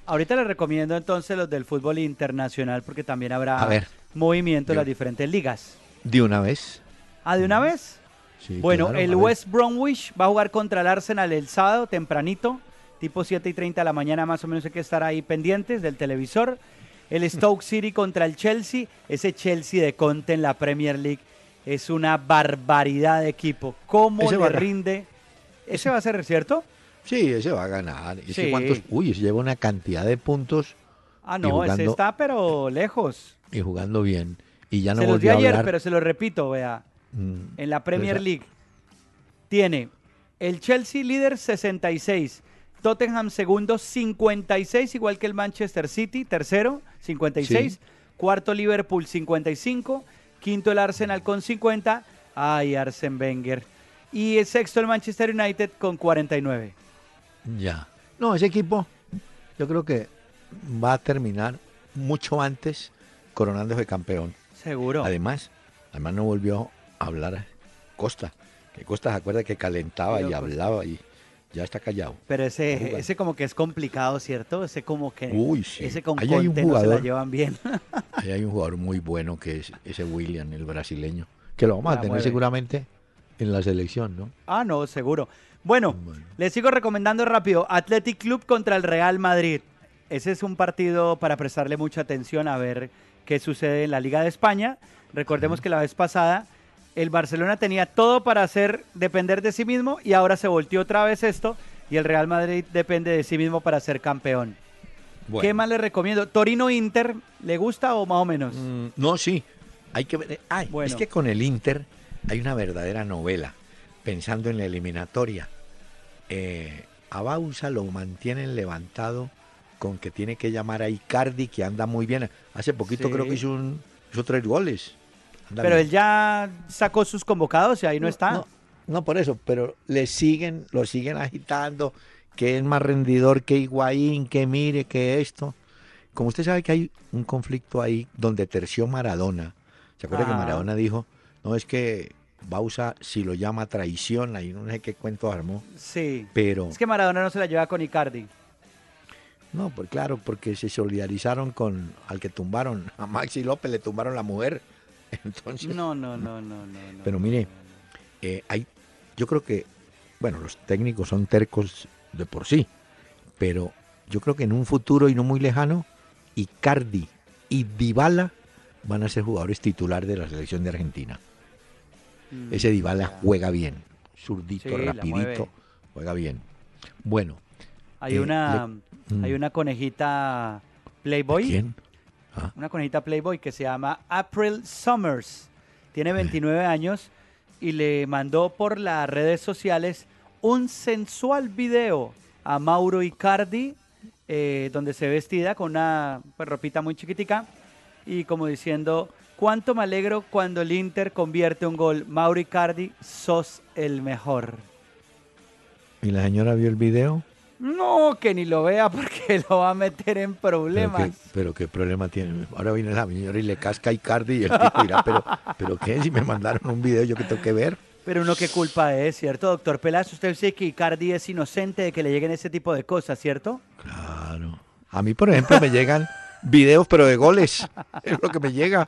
Ahorita les recomiendo entonces los del fútbol internacional porque también habrá ver. movimiento en las diferentes ligas. De una vez. ¿Ah, de una vez? Sí, Bueno, claro, el. West Bromwich va a jugar contra el Arsenal el sábado tempranito, tipo 7 y 30 de la mañana más o menos hay que estar ahí pendientes del televisor. El Stoke City contra el Chelsea, ese Chelsea de Conte en la Premier League es una barbaridad de equipo. ¿Cómo Ese le rinde? Ese va a ser, ¿cierto? Sí, ese va a ganar. ¿Y ese Sí. cuántos? Uy, ese lleva una cantidad de puntos Ah, no, ese jugando- está pero lejos. y jugando bien. Y ya no se los di a ayer, hablar. pero se lo repito, vea. Mm, En la Premier Esa- League tiene el Chelsea líder 66, Tottenham segundo 56, igual que el Manchester City, tercero 56, Sí. cuarto Liverpool 55, quinto el Arsenal con 50, ay Arsen Wenger, y el sexto el Manchester United con 49. Ya. No, ese equipo yo creo que va a terminar mucho antes coronándose campeón. Seguro. Además, además no volvió a hablar Costa. Que Costa se acuerda que calentaba Pero y Costa- hablaba y ya está callado. Pero ese, ese como que es complicado, ¿cierto? Ese como que Uy, sí. ese con Ahí hay un Conte no se la jugador. llevan bien. Ahí hay un jugador muy bueno que es ese William, el brasileño, que lo vamos a tener mueve. seguramente en la selección, ¿no? Ah, no, seguro. Bueno, Bueno. les sigo recomendando rápido. Athletic Club contra el Real Madrid. Ese es un partido para prestarle mucha atención a ver qué sucede en la Liga de España. Recordemos que la vez pasada el Barcelona tenía todo para hacer depender de sí mismo y ahora se volteó otra vez esto y el Real Madrid depende de sí mismo para ser campeón. Bueno. ¿Qué más le recomiendo? Torino Inter, ¿le gusta o más o menos? Mm, no, sí. Hay que ver. Ay, Bueno. es que con el Inter hay una verdadera novela. Pensando en la eliminatoria. Eh, a Bausa lo mantienen levantado con que tiene que llamar a Icardi, que anda muy bien. Hace poquito Sí. creo que hizo, un, hizo tres goles. Anda Pero bien. él ya sacó sus convocados y ahí no, está. No, no por eso, pero le siguen, lo siguen agitando, que es más rendidor que Higuaín, que mire, que esto. Como usted sabe que hay un conflicto ahí donde terció Maradona. ¿Se acuerda que Ajá. Maradona dijo, no es que Bausa si lo llama traición, ahí no sé qué cuento armó, Sí. pero Es que Maradona no se la lleva con Icardi. no, pues claro, porque se solidarizaron con al que tumbaron, a Maxi López le tumbaron la mujer. Entonces, No, no, no, no, Pero mire, eh, hay, yo creo que, bueno, los técnicos son tercos de por sí, pero yo creo que en un futuro y no muy lejano, Icardi y Dybala van a ser jugadores titulares de la selección de Argentina. Mm, Ese Dybala juega bien, zurdito, Sí, rapidito, juega bien. Bueno, Hay eh, una le- hay mm. una conejita Playboy. ¿Quién? Ah. Una conejita Playboy que se llama April Summers. Tiene 29 años y le mandó por las redes sociales un sensual video a Mauro Icardi, eh, donde se ve vestida con una pues, ropita muy chiquitica y como diciendo, cuánto me alegro cuando el Inter convierte un gol. Mauro Icardi, sos el mejor. ¿Y la señora vio el video? No, que ni lo vea porque lo va a meter en ¿Pero problemas. qué, pero qué problema tiene? Ahora viene la señora y le casca a Icardi y el tipo dirá, pero, pero ¿qué? Si me mandaron un video, ¿yo qué tengo que ver? Pero uno qué culpa es, ¿cierto, doctor Peláez? Usted dice que Icardi es inocente de que le lleguen ese tipo de cosas, ¿cierto? Claro. A mí, por ejemplo, me llegan videos, pero de goles. Es lo que me llega.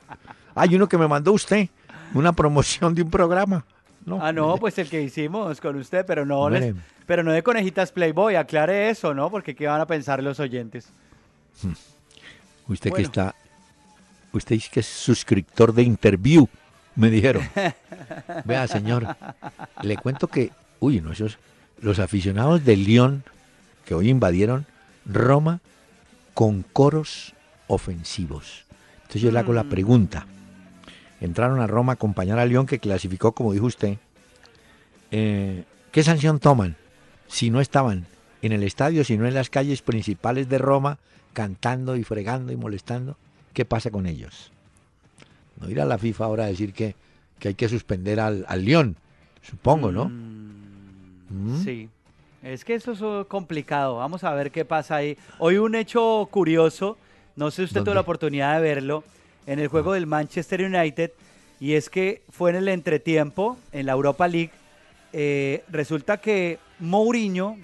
Hay uno que me mandó usted, una promoción de un programa. No, ah, no, pues el que hicimos con usted, pero no, les- pero no de conejitas Playboy, aclare eso, ¿no? Porque qué van a pensar los oyentes. Usted que está, usted dice que es suscriptor de Interview, me dijeron. Vea, señor, le cuento que, uy, no, esos, los aficionados del León que hoy invadieron Roma con coros ofensivos. Entonces yo le hago la pregunta. Entraron a Roma a acompañar a León que clasificó, como dijo usted. Eh, ¿Qué sanción toman si no estaban en el estadio, sino en las calles principales de Roma, cantando y fregando y molestando? ¿Qué pasa con ellos? No ir a la FIFA ahora a decir que, que hay que suspender al, al León, supongo, ¿no? ¿Mm? Sí. Es que eso es complicado. Vamos a ver qué pasa ahí. Hoy un hecho curioso, no sé si usted tuvo la oportunidad de verlo, en el juego del Manchester United, y es que fue en el entretiempo, en la Europa League, eh, resulta que Mourinho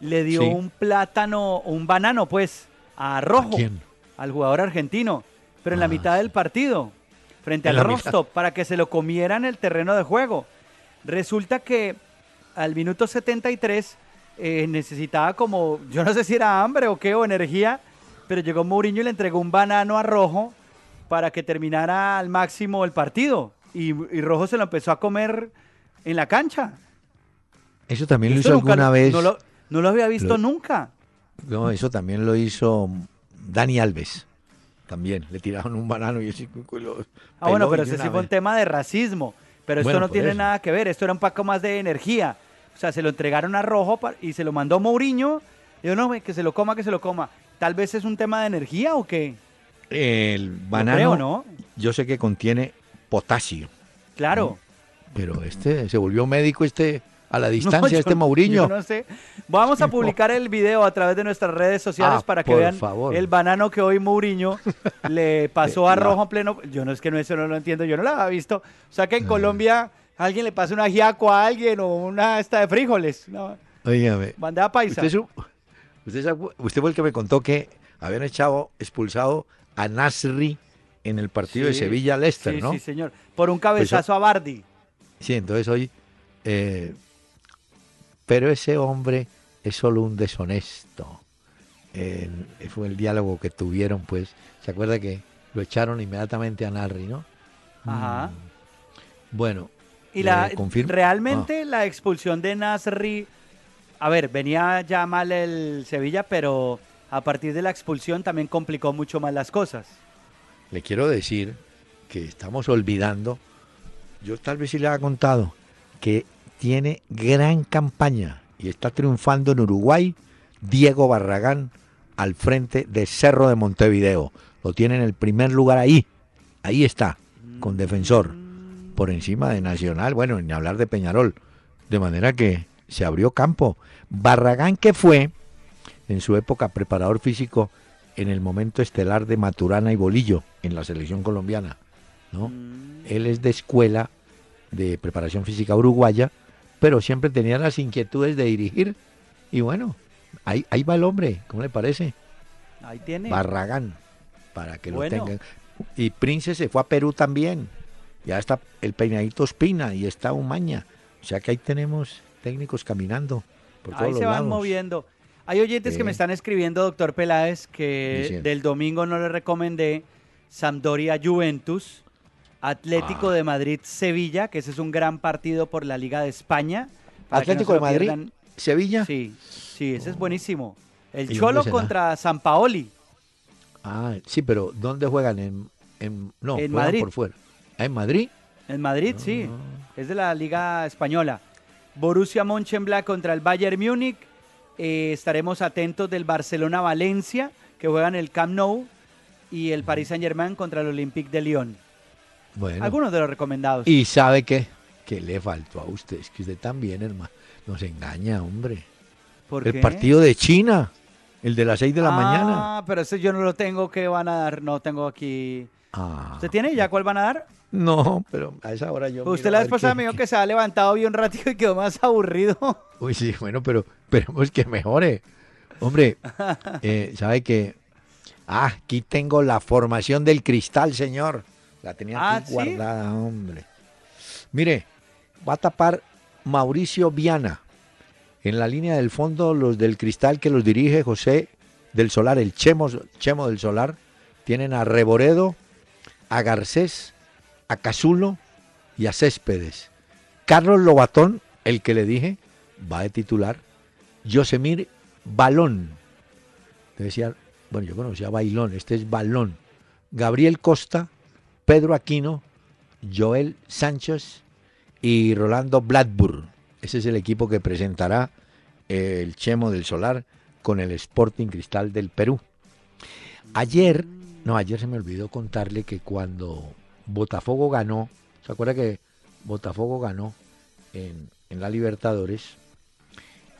le dio Sí. un plátano, un banano, pues, a Rojo, quién? al jugador argentino, pero en la Ah, mitad del partido, frente En al mitad. Rostov, para que se lo comiera en el terreno de juego. Resulta que al minuto 73 eh, necesitaba como, yo no sé si era hambre o qué, o energía, pero llegó Mourinho y le entregó un banano a Rojo para que terminara al máximo el partido. Y, y Rojo se lo empezó a comer en la cancha. Eso también lo hizo alguna lo- vez. No lo, no lo había visto lo- nunca. No, eso también lo hizo Dani Alves. También le tiraron un banano y así. lo Ah, bueno, pero ese sí fue un tema de racismo. Pero esto no tiene eso. nada que ver. Esto era un poco más de energía. O sea, se lo entregaron a Rojo y se lo mandó Mourinho. Y yo, no, que se lo coma, que se lo coma. Tal vez es un tema de energía o qué. El Yo banano, creo, ¿no? yo sé que contiene potasio, Claro. pero este se volvió médico este a la No, distancia, yo- este Mourinho. yo no sé. Vamos a publicar el video a través de nuestras redes sociales Ah, para que vean favor. el banano que hoy Mourinho le pasó a Rojo en pleno. Yo no es que no eso no lo entiendo, yo no lo había visto. O sea que Ah. en Colombia alguien le pasa un ajiaco a alguien o una esta de frijoles. No, Óigame, bandeja paisa. usted, usted fue el que me contó que habían echado, expulsado a Nasri en el partido de Sevilla-Leicester, sí, ¿no? Sí, señor. Por un cabezazo a Bardi. Sí, entonces hoy. eh, pero ese hombre es solo un deshonesto. Fue el diálogo que tuvieron, pues. ¿Se acuerda que lo echaron inmediatamente a Narri, no? Ajá. Bueno. Y la, confirmo- realmente la expulsión de Nasri, a ver, venía ya mal el Sevilla, pero a partir de la expulsión también complicó mucho más las cosas. Le quiero decir que estamos olvidando, yo tal vez sí le había contado, que tiene gran campaña y está triunfando en Uruguay Diego Barragán al frente de Cerro de Montevideo. Lo tiene en el primer lugar ahí, ahí está, con defensor, por encima de Nacional, bueno, ni hablar de Peñarol. De manera que se abrió campo. Barragán que fue, en su época, preparador físico en el momento estelar de Maturana y Bolillo en la selección colombiana. ¿no? Él es de escuela de preparación física uruguaya, pero siempre tenía las inquietudes de dirigir. Y bueno, ahí, ahí va el hombre, ¿cómo le parece? Ahí tiene. Barragán, para que Bueno. lo tengan. Y Prince se fue a Perú también. Ya está el peinadito Espina y está Umaña. O sea que ahí tenemos técnicos caminando por todos Ahí los se van lados. moviendo. Hay oyentes que me están escribiendo, doctor Peláez, que Diciendo. del domingo no le recomendé Sampdoria Juventus, Atlético Ah. de Madrid Sevilla, que ese es un gran partido por la Liga de España. no Atlético de Madrid, pierdan. Sevilla. Sí, sí, ese es buenísimo. El ¿Y Cholo contra San Paoli. Ah, sí, pero ¿dónde juegan? En, en no, En juegan Madrid. por fuera. Ah, en Madrid. En Madrid, sí. Es de la Liga Española. Borussia Mönchengladbach contra el Bayern Múnich. Eh, estaremos atentos del Barcelona-Valencia, que juegan el Camp Nou. Y el Paris Saint-Germain contra el Olympique de Lyon. Bueno. Algunos de los recomendados. Y sabe qué? Que le faltó a usted. Es que usted también, hermano. Nos engaña, hombre. ¿Por el qué? partido de China. El de las 6 de la mañana. Ah, pero ese yo no lo tengo. ¿Qué van a dar? No tengo aquí. Ah, ¿Usted tiene ya cuál van a dar? No, pero a esa hora yo. Usted miro la vez pasada me dijo que se ha levantado bien un ratito y quedó más aburrido. Uy, sí, bueno, pero esperemos que mejore. Hombre, eh, ¿sabe qué? Ah, aquí tengo la formación del cristal, señor. La tenía Ah, aquí ¿sí? guardada, hombre. Mire, va a tapar Mauricio Viana. En la línea del fondo, los del cristal que los dirige José del Solar, el Chemo, Chemo del Solar. Tienen a Reboredo, a Garcés, a Cazulo y a Céspedes. Carlos Lobatón, el que le dije, va de titular. Yosemir Balón. Decía, bueno, yo conocía Bailón, este es Balón. Gabriel Costa, Pedro Aquino, Joel Sánchez y Rolando Bladburn. Ese es el equipo que presentará el Chemo del Solar con el Sporting Cristal del Perú. Ayer, no, ayer se me olvidó contarle que cuando Botafogo ganó, ¿se acuerda que Botafogo ganó en, la Libertadores?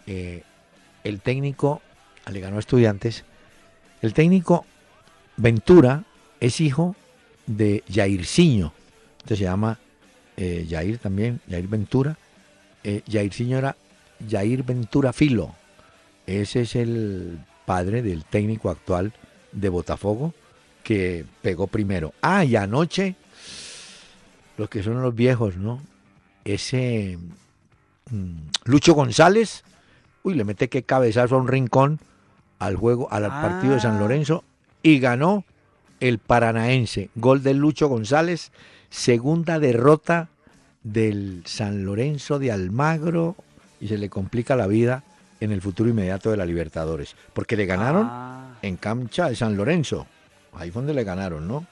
Eh, el técnico, le ganó a estudiantes, el técnico Ventura es hijo de Jairzinho, entonces se llama eh, Jair también, Jair Ventura, eh, Jairzinho era Jair Ventura Filo, ese es el padre del técnico actual de Botafogo que pegó primero. Ah, y anoche, los que son los viejos, ¿no? Ese mm, Lucho González, uy, le mete que cabezazo a un rincón al juego, al Ah. partido de San Lorenzo y ganó el Paranaense. Gol de Lucho González, segunda derrota del San Lorenzo de Almagro y se le complica la vida en el futuro inmediato de la Libertadores, porque le ganaron Ah, en cancha de San Lorenzo. Ahí fue donde le ganaron, ¿no?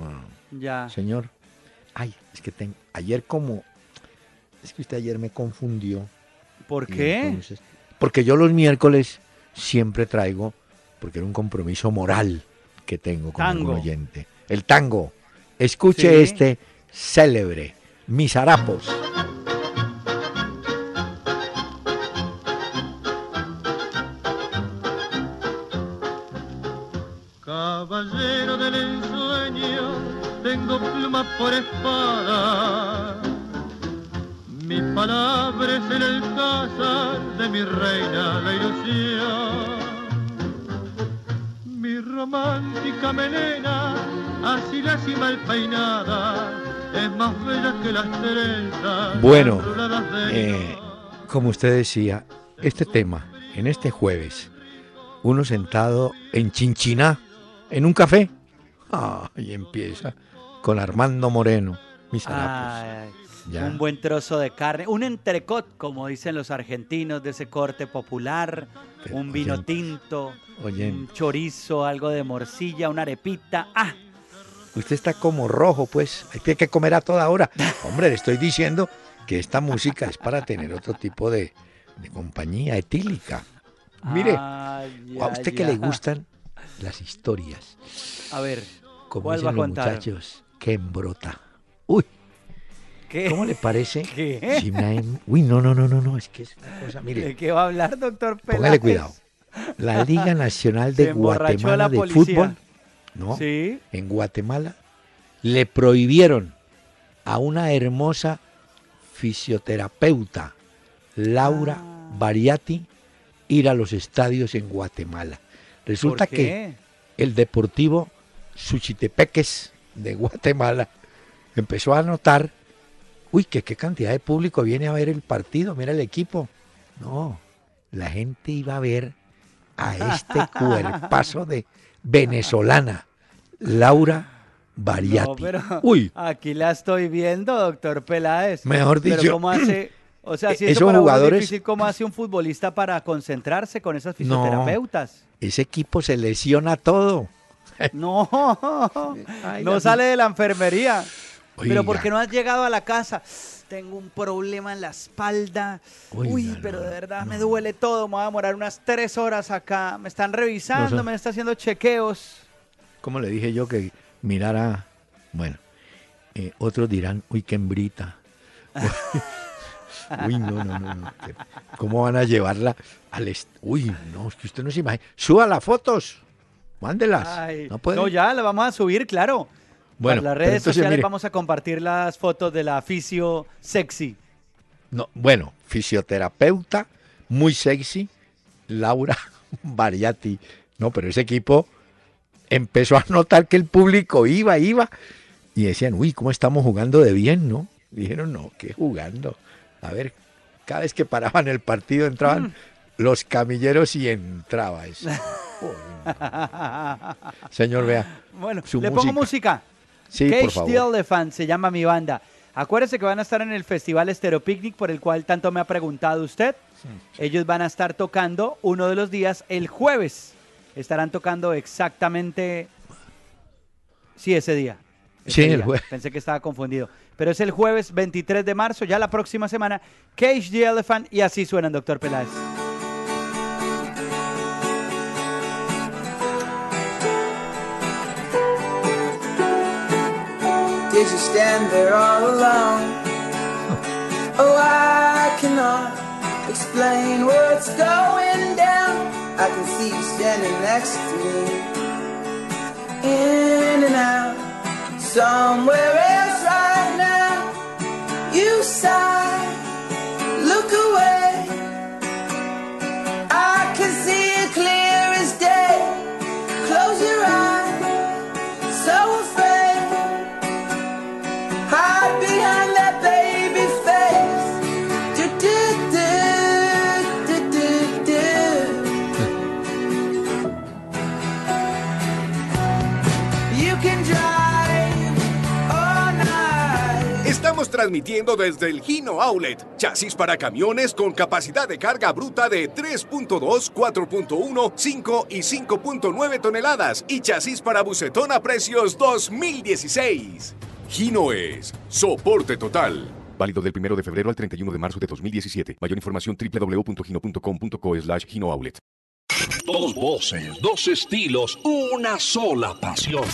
Ah, ya. señor. Ay, es que ten- ayer como... Es que usted ayer me confundió. ¿Por qué? entonces- porque yo los miércoles siempre traigo, porque era un compromiso moral que tengo con Tango. algún oyente. El tango. Escuche Sí. este célebre, Mis harapos. Así la cima mal peinada, es más bella que las trenzas. Bueno, eh, como usted decía, este tema, en este jueves, uno sentado en Chinchiná, en un café, ah, y empieza con Armando Moreno, mis harapos. Ya. Un buen trozo de carne, un entrecot, como dicen los argentinos, de ese corte popular, Pero, un vino oyente, tinto, oyente. un chorizo, algo de morcilla, una arepita. ¡Ah! Usted está como rojo, pues. Hay que comer a toda hora. Hombre, le estoy diciendo que esta música es para tener otro tipo de, de compañía etílica. Mire, a usted ya, que le gustan las historias, A ver, como ¿Cuál va a dicen los contar? muchachos, que embrota. Uy, ¿qué? ¿cómo le parece? Ha- Uy, no, no, no, no, no, es que es una cosa, mire, ¿De qué va a hablar, doctor Peláez? póngale cuidado. La Liga Nacional de Guatemala la de. Fútbol, ¿no? Sí. en Guatemala, le prohibieron a una hermosa fisioterapeuta, Laura Ah. Bariati, ir a los estadios en Guatemala. Resulta ¿Por que el Deportivo Suchitepeques de Guatemala empezó a notar, uy, que qué cantidad de público viene a ver el partido, mira el equipo. No, la gente iba a ver a este cuerpazo de venezolana, Laura. No, pero Uy, aquí la estoy viendo, doctor Peláez. Mejor Pero dicho, ¿cómo hace? O sea, si esos eso para jugadores- difícil, ¿cómo hace un futbolista para concentrarse con esas fisioterapeutas? ese equipo se lesiona todo. No, Ay, no sale de la enfermería. Pero Oiga. ¿por qué no has llegado a la casa? Tengo un problema en la espalda. Oiga, Uy, pero de verdad no. me duele todo. Me voy a demorar unas tres horas acá. Me están revisando, No me están haciendo chequeos. ¿Cómo le dije yo que mirara? Bueno, eh, otros dirán, uy, qué hembrita. uy, no, no, no, no. ¿Cómo van a llevarla al... est- Uy, no, es que usted no se imagina. Suba las fotos, mándelas. Ay, no no, ya la vamos a subir, claro. Bueno, las redes entonces, sociales mire, vamos a compartir las fotos de la fisio sexy. no, bueno, fisioterapeuta, muy sexy, Laura Variati. No, pero ese equipo empezó a notar que el público iba, iba, y decían, uy, ¿cómo estamos jugando de bien, no? Dijeron, no, ¿qué jugando? A ver, cada vez que paraban el partido entraban Mm. los camilleros y entraba eso. Señor, vea. Bueno, Su le pongo música. Sí, Cage por favor. the Elephant se llama mi banda. Acuérdese que van a estar en el Festival Estero Picnic, por el cual tanto me ha preguntado usted. Ellos van a estar tocando uno de los días el jueves. Estarán tocando exactamente. Sí, ese día. Sí, el jueves. Pensé que estaba confundido. Pero es el jueves 23 de marzo, ya la próxima semana. Cage the Elephant y así suenan, doctor Peláez. Did you stand there all alone? Oh, I cannot explain what's going down. I can see you standing next to me, in and out, somewhere transmitiendo desde el Gino Outlet. Chasis para camiones con capacidad de carga bruta de 3.2, 4.1, 5 y 5.9 toneladas. Y chasis para bucetón a precios 2016. Gino es soporte total. Válido del 1 de febrero al 31 de marzo de 2017. Mayor información www.gino.com.co slash Gino. Dos voces, dos estilos, una sola pasión.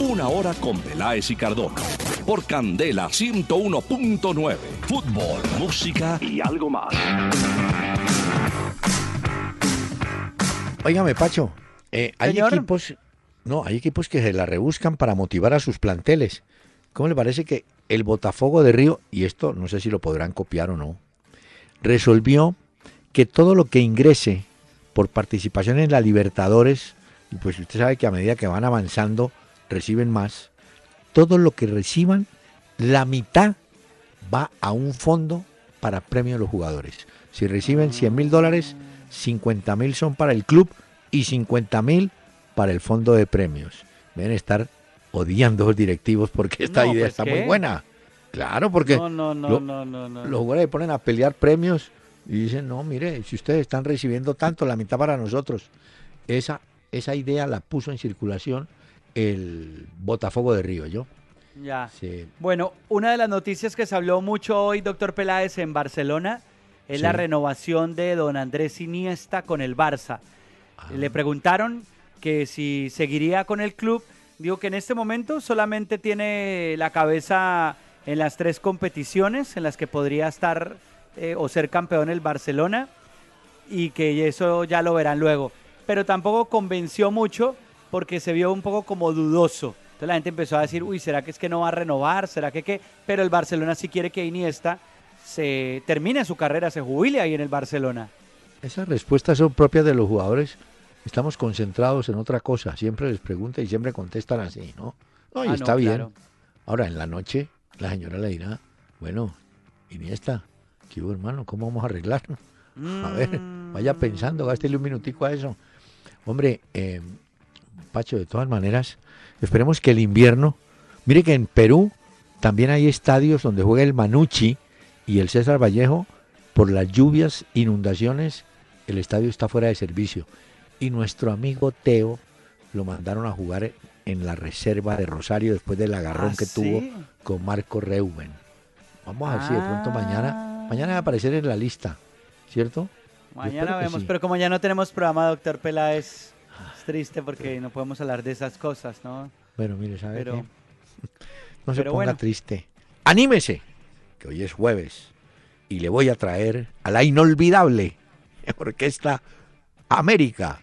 Una hora con Peláez y Cardona. Por Candela 101.9. Fútbol, música y algo más. Óigame, Pacho, eh, hay Señor. equipos, no, hay equipos que se la rebuscan para motivar a sus planteles. ¿Cómo le parece que el Botafogo de Río, y esto no sé si lo podrán copiar o no, resolvió que todo lo que ingrese por participación en la Libertadores, y pues usted sabe que a medida que van avanzando reciben más, todo lo que reciban, la mitad va a un fondo para premio a los jugadores. Si reciben 100 mil dólares, 50 mil son para el club y 50 mil para el fondo de premios. Deben estar odiando a los directivos porque esta No, idea pues, está ¿qué? muy buena. Claro, porque No, no, no, lo- no, no, no. los jugadores ponen a pelear premios y dicen, no, mire, si ustedes están recibiendo tanto, la mitad para nosotros. Esa, esa idea la puso en circulación el Botafogo de Río, ¿yo? Ya. Sí. Bueno, una de las noticias que se habló mucho hoy, doctor Peláez, en Barcelona, es Sí. la renovación de don Andrés Iniesta con el Barça. Ah. Le preguntaron que si seguiría con el club. Digo que en este momento solamente tiene la cabeza en las tres competiciones en las que podría estar eh, o ser campeón el Barcelona y que eso ya lo verán luego. Pero tampoco convenció mucho porque se vio un poco como dudoso. Entonces la gente empezó a decir, uy, ¿será que es que no va a renovar? ¿Será que qué? Pero el Barcelona sí quiere que Iniesta se termine su carrera, se jubile ahí en el Barcelona. Esas respuestas son propias de los jugadores. Estamos concentrados en otra cosa. Siempre les pregunta y siempre contestan así, ¿no? No, y Ah, no, está bien. claro. Ahora, en la noche, la señora le dirá, bueno, Iniesta, ¿qué hermano? ¿Cómo vamos a arreglarlo? A ver, vaya pensando, gástele un minutico a eso. Hombre, eh, Pacho, de todas maneras, esperemos que el invierno... Mire que en Perú también hay estadios donde juega el Manucci y el César Vallejo. Por las lluvias, inundaciones, el estadio está fuera de servicio. Y nuestro amigo Teo lo mandaron a jugar en la reserva de Rosario después del agarrón ¿Ah, que sí? tuvo con Marco Reuben. Vamos a ver si de pronto mañana, mañana va a aparecer en la lista, ¿cierto? Mañana vemos, sí. pero como ya no tenemos programa, doctor Peláez, es triste porque no podemos hablar de esas cosas, ¿no? Bueno, mire, ¿sabe Pero- qué? No se ponga bueno. triste. ¡Anímese! Que hoy es jueves y le voy a traer a la inolvidable Orquesta América,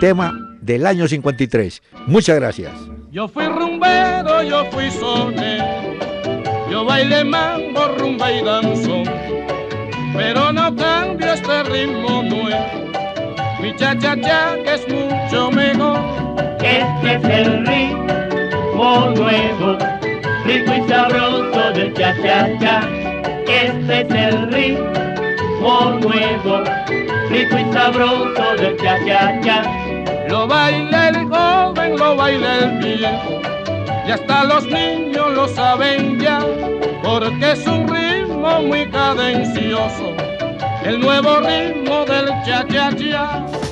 tema del año 53. Muchas gracias. Yo fui rumbero, yo fui sonero, yo bailé mambo, rumba y danzón, pero no cambio este ritmo nuevo, mi cha cha cha que es mucho mejor. Este es el ritmo nuevo, rico y sabroso del cha cha cha. Este es el ritmo nuevo, rico y sabroso del cha cha cha. Lo baila el joven, lo baila el viejo, y hasta los niños lo saben ya, porque es un ritmo muy cadencioso, el nuevo ritmo del cha cha cha.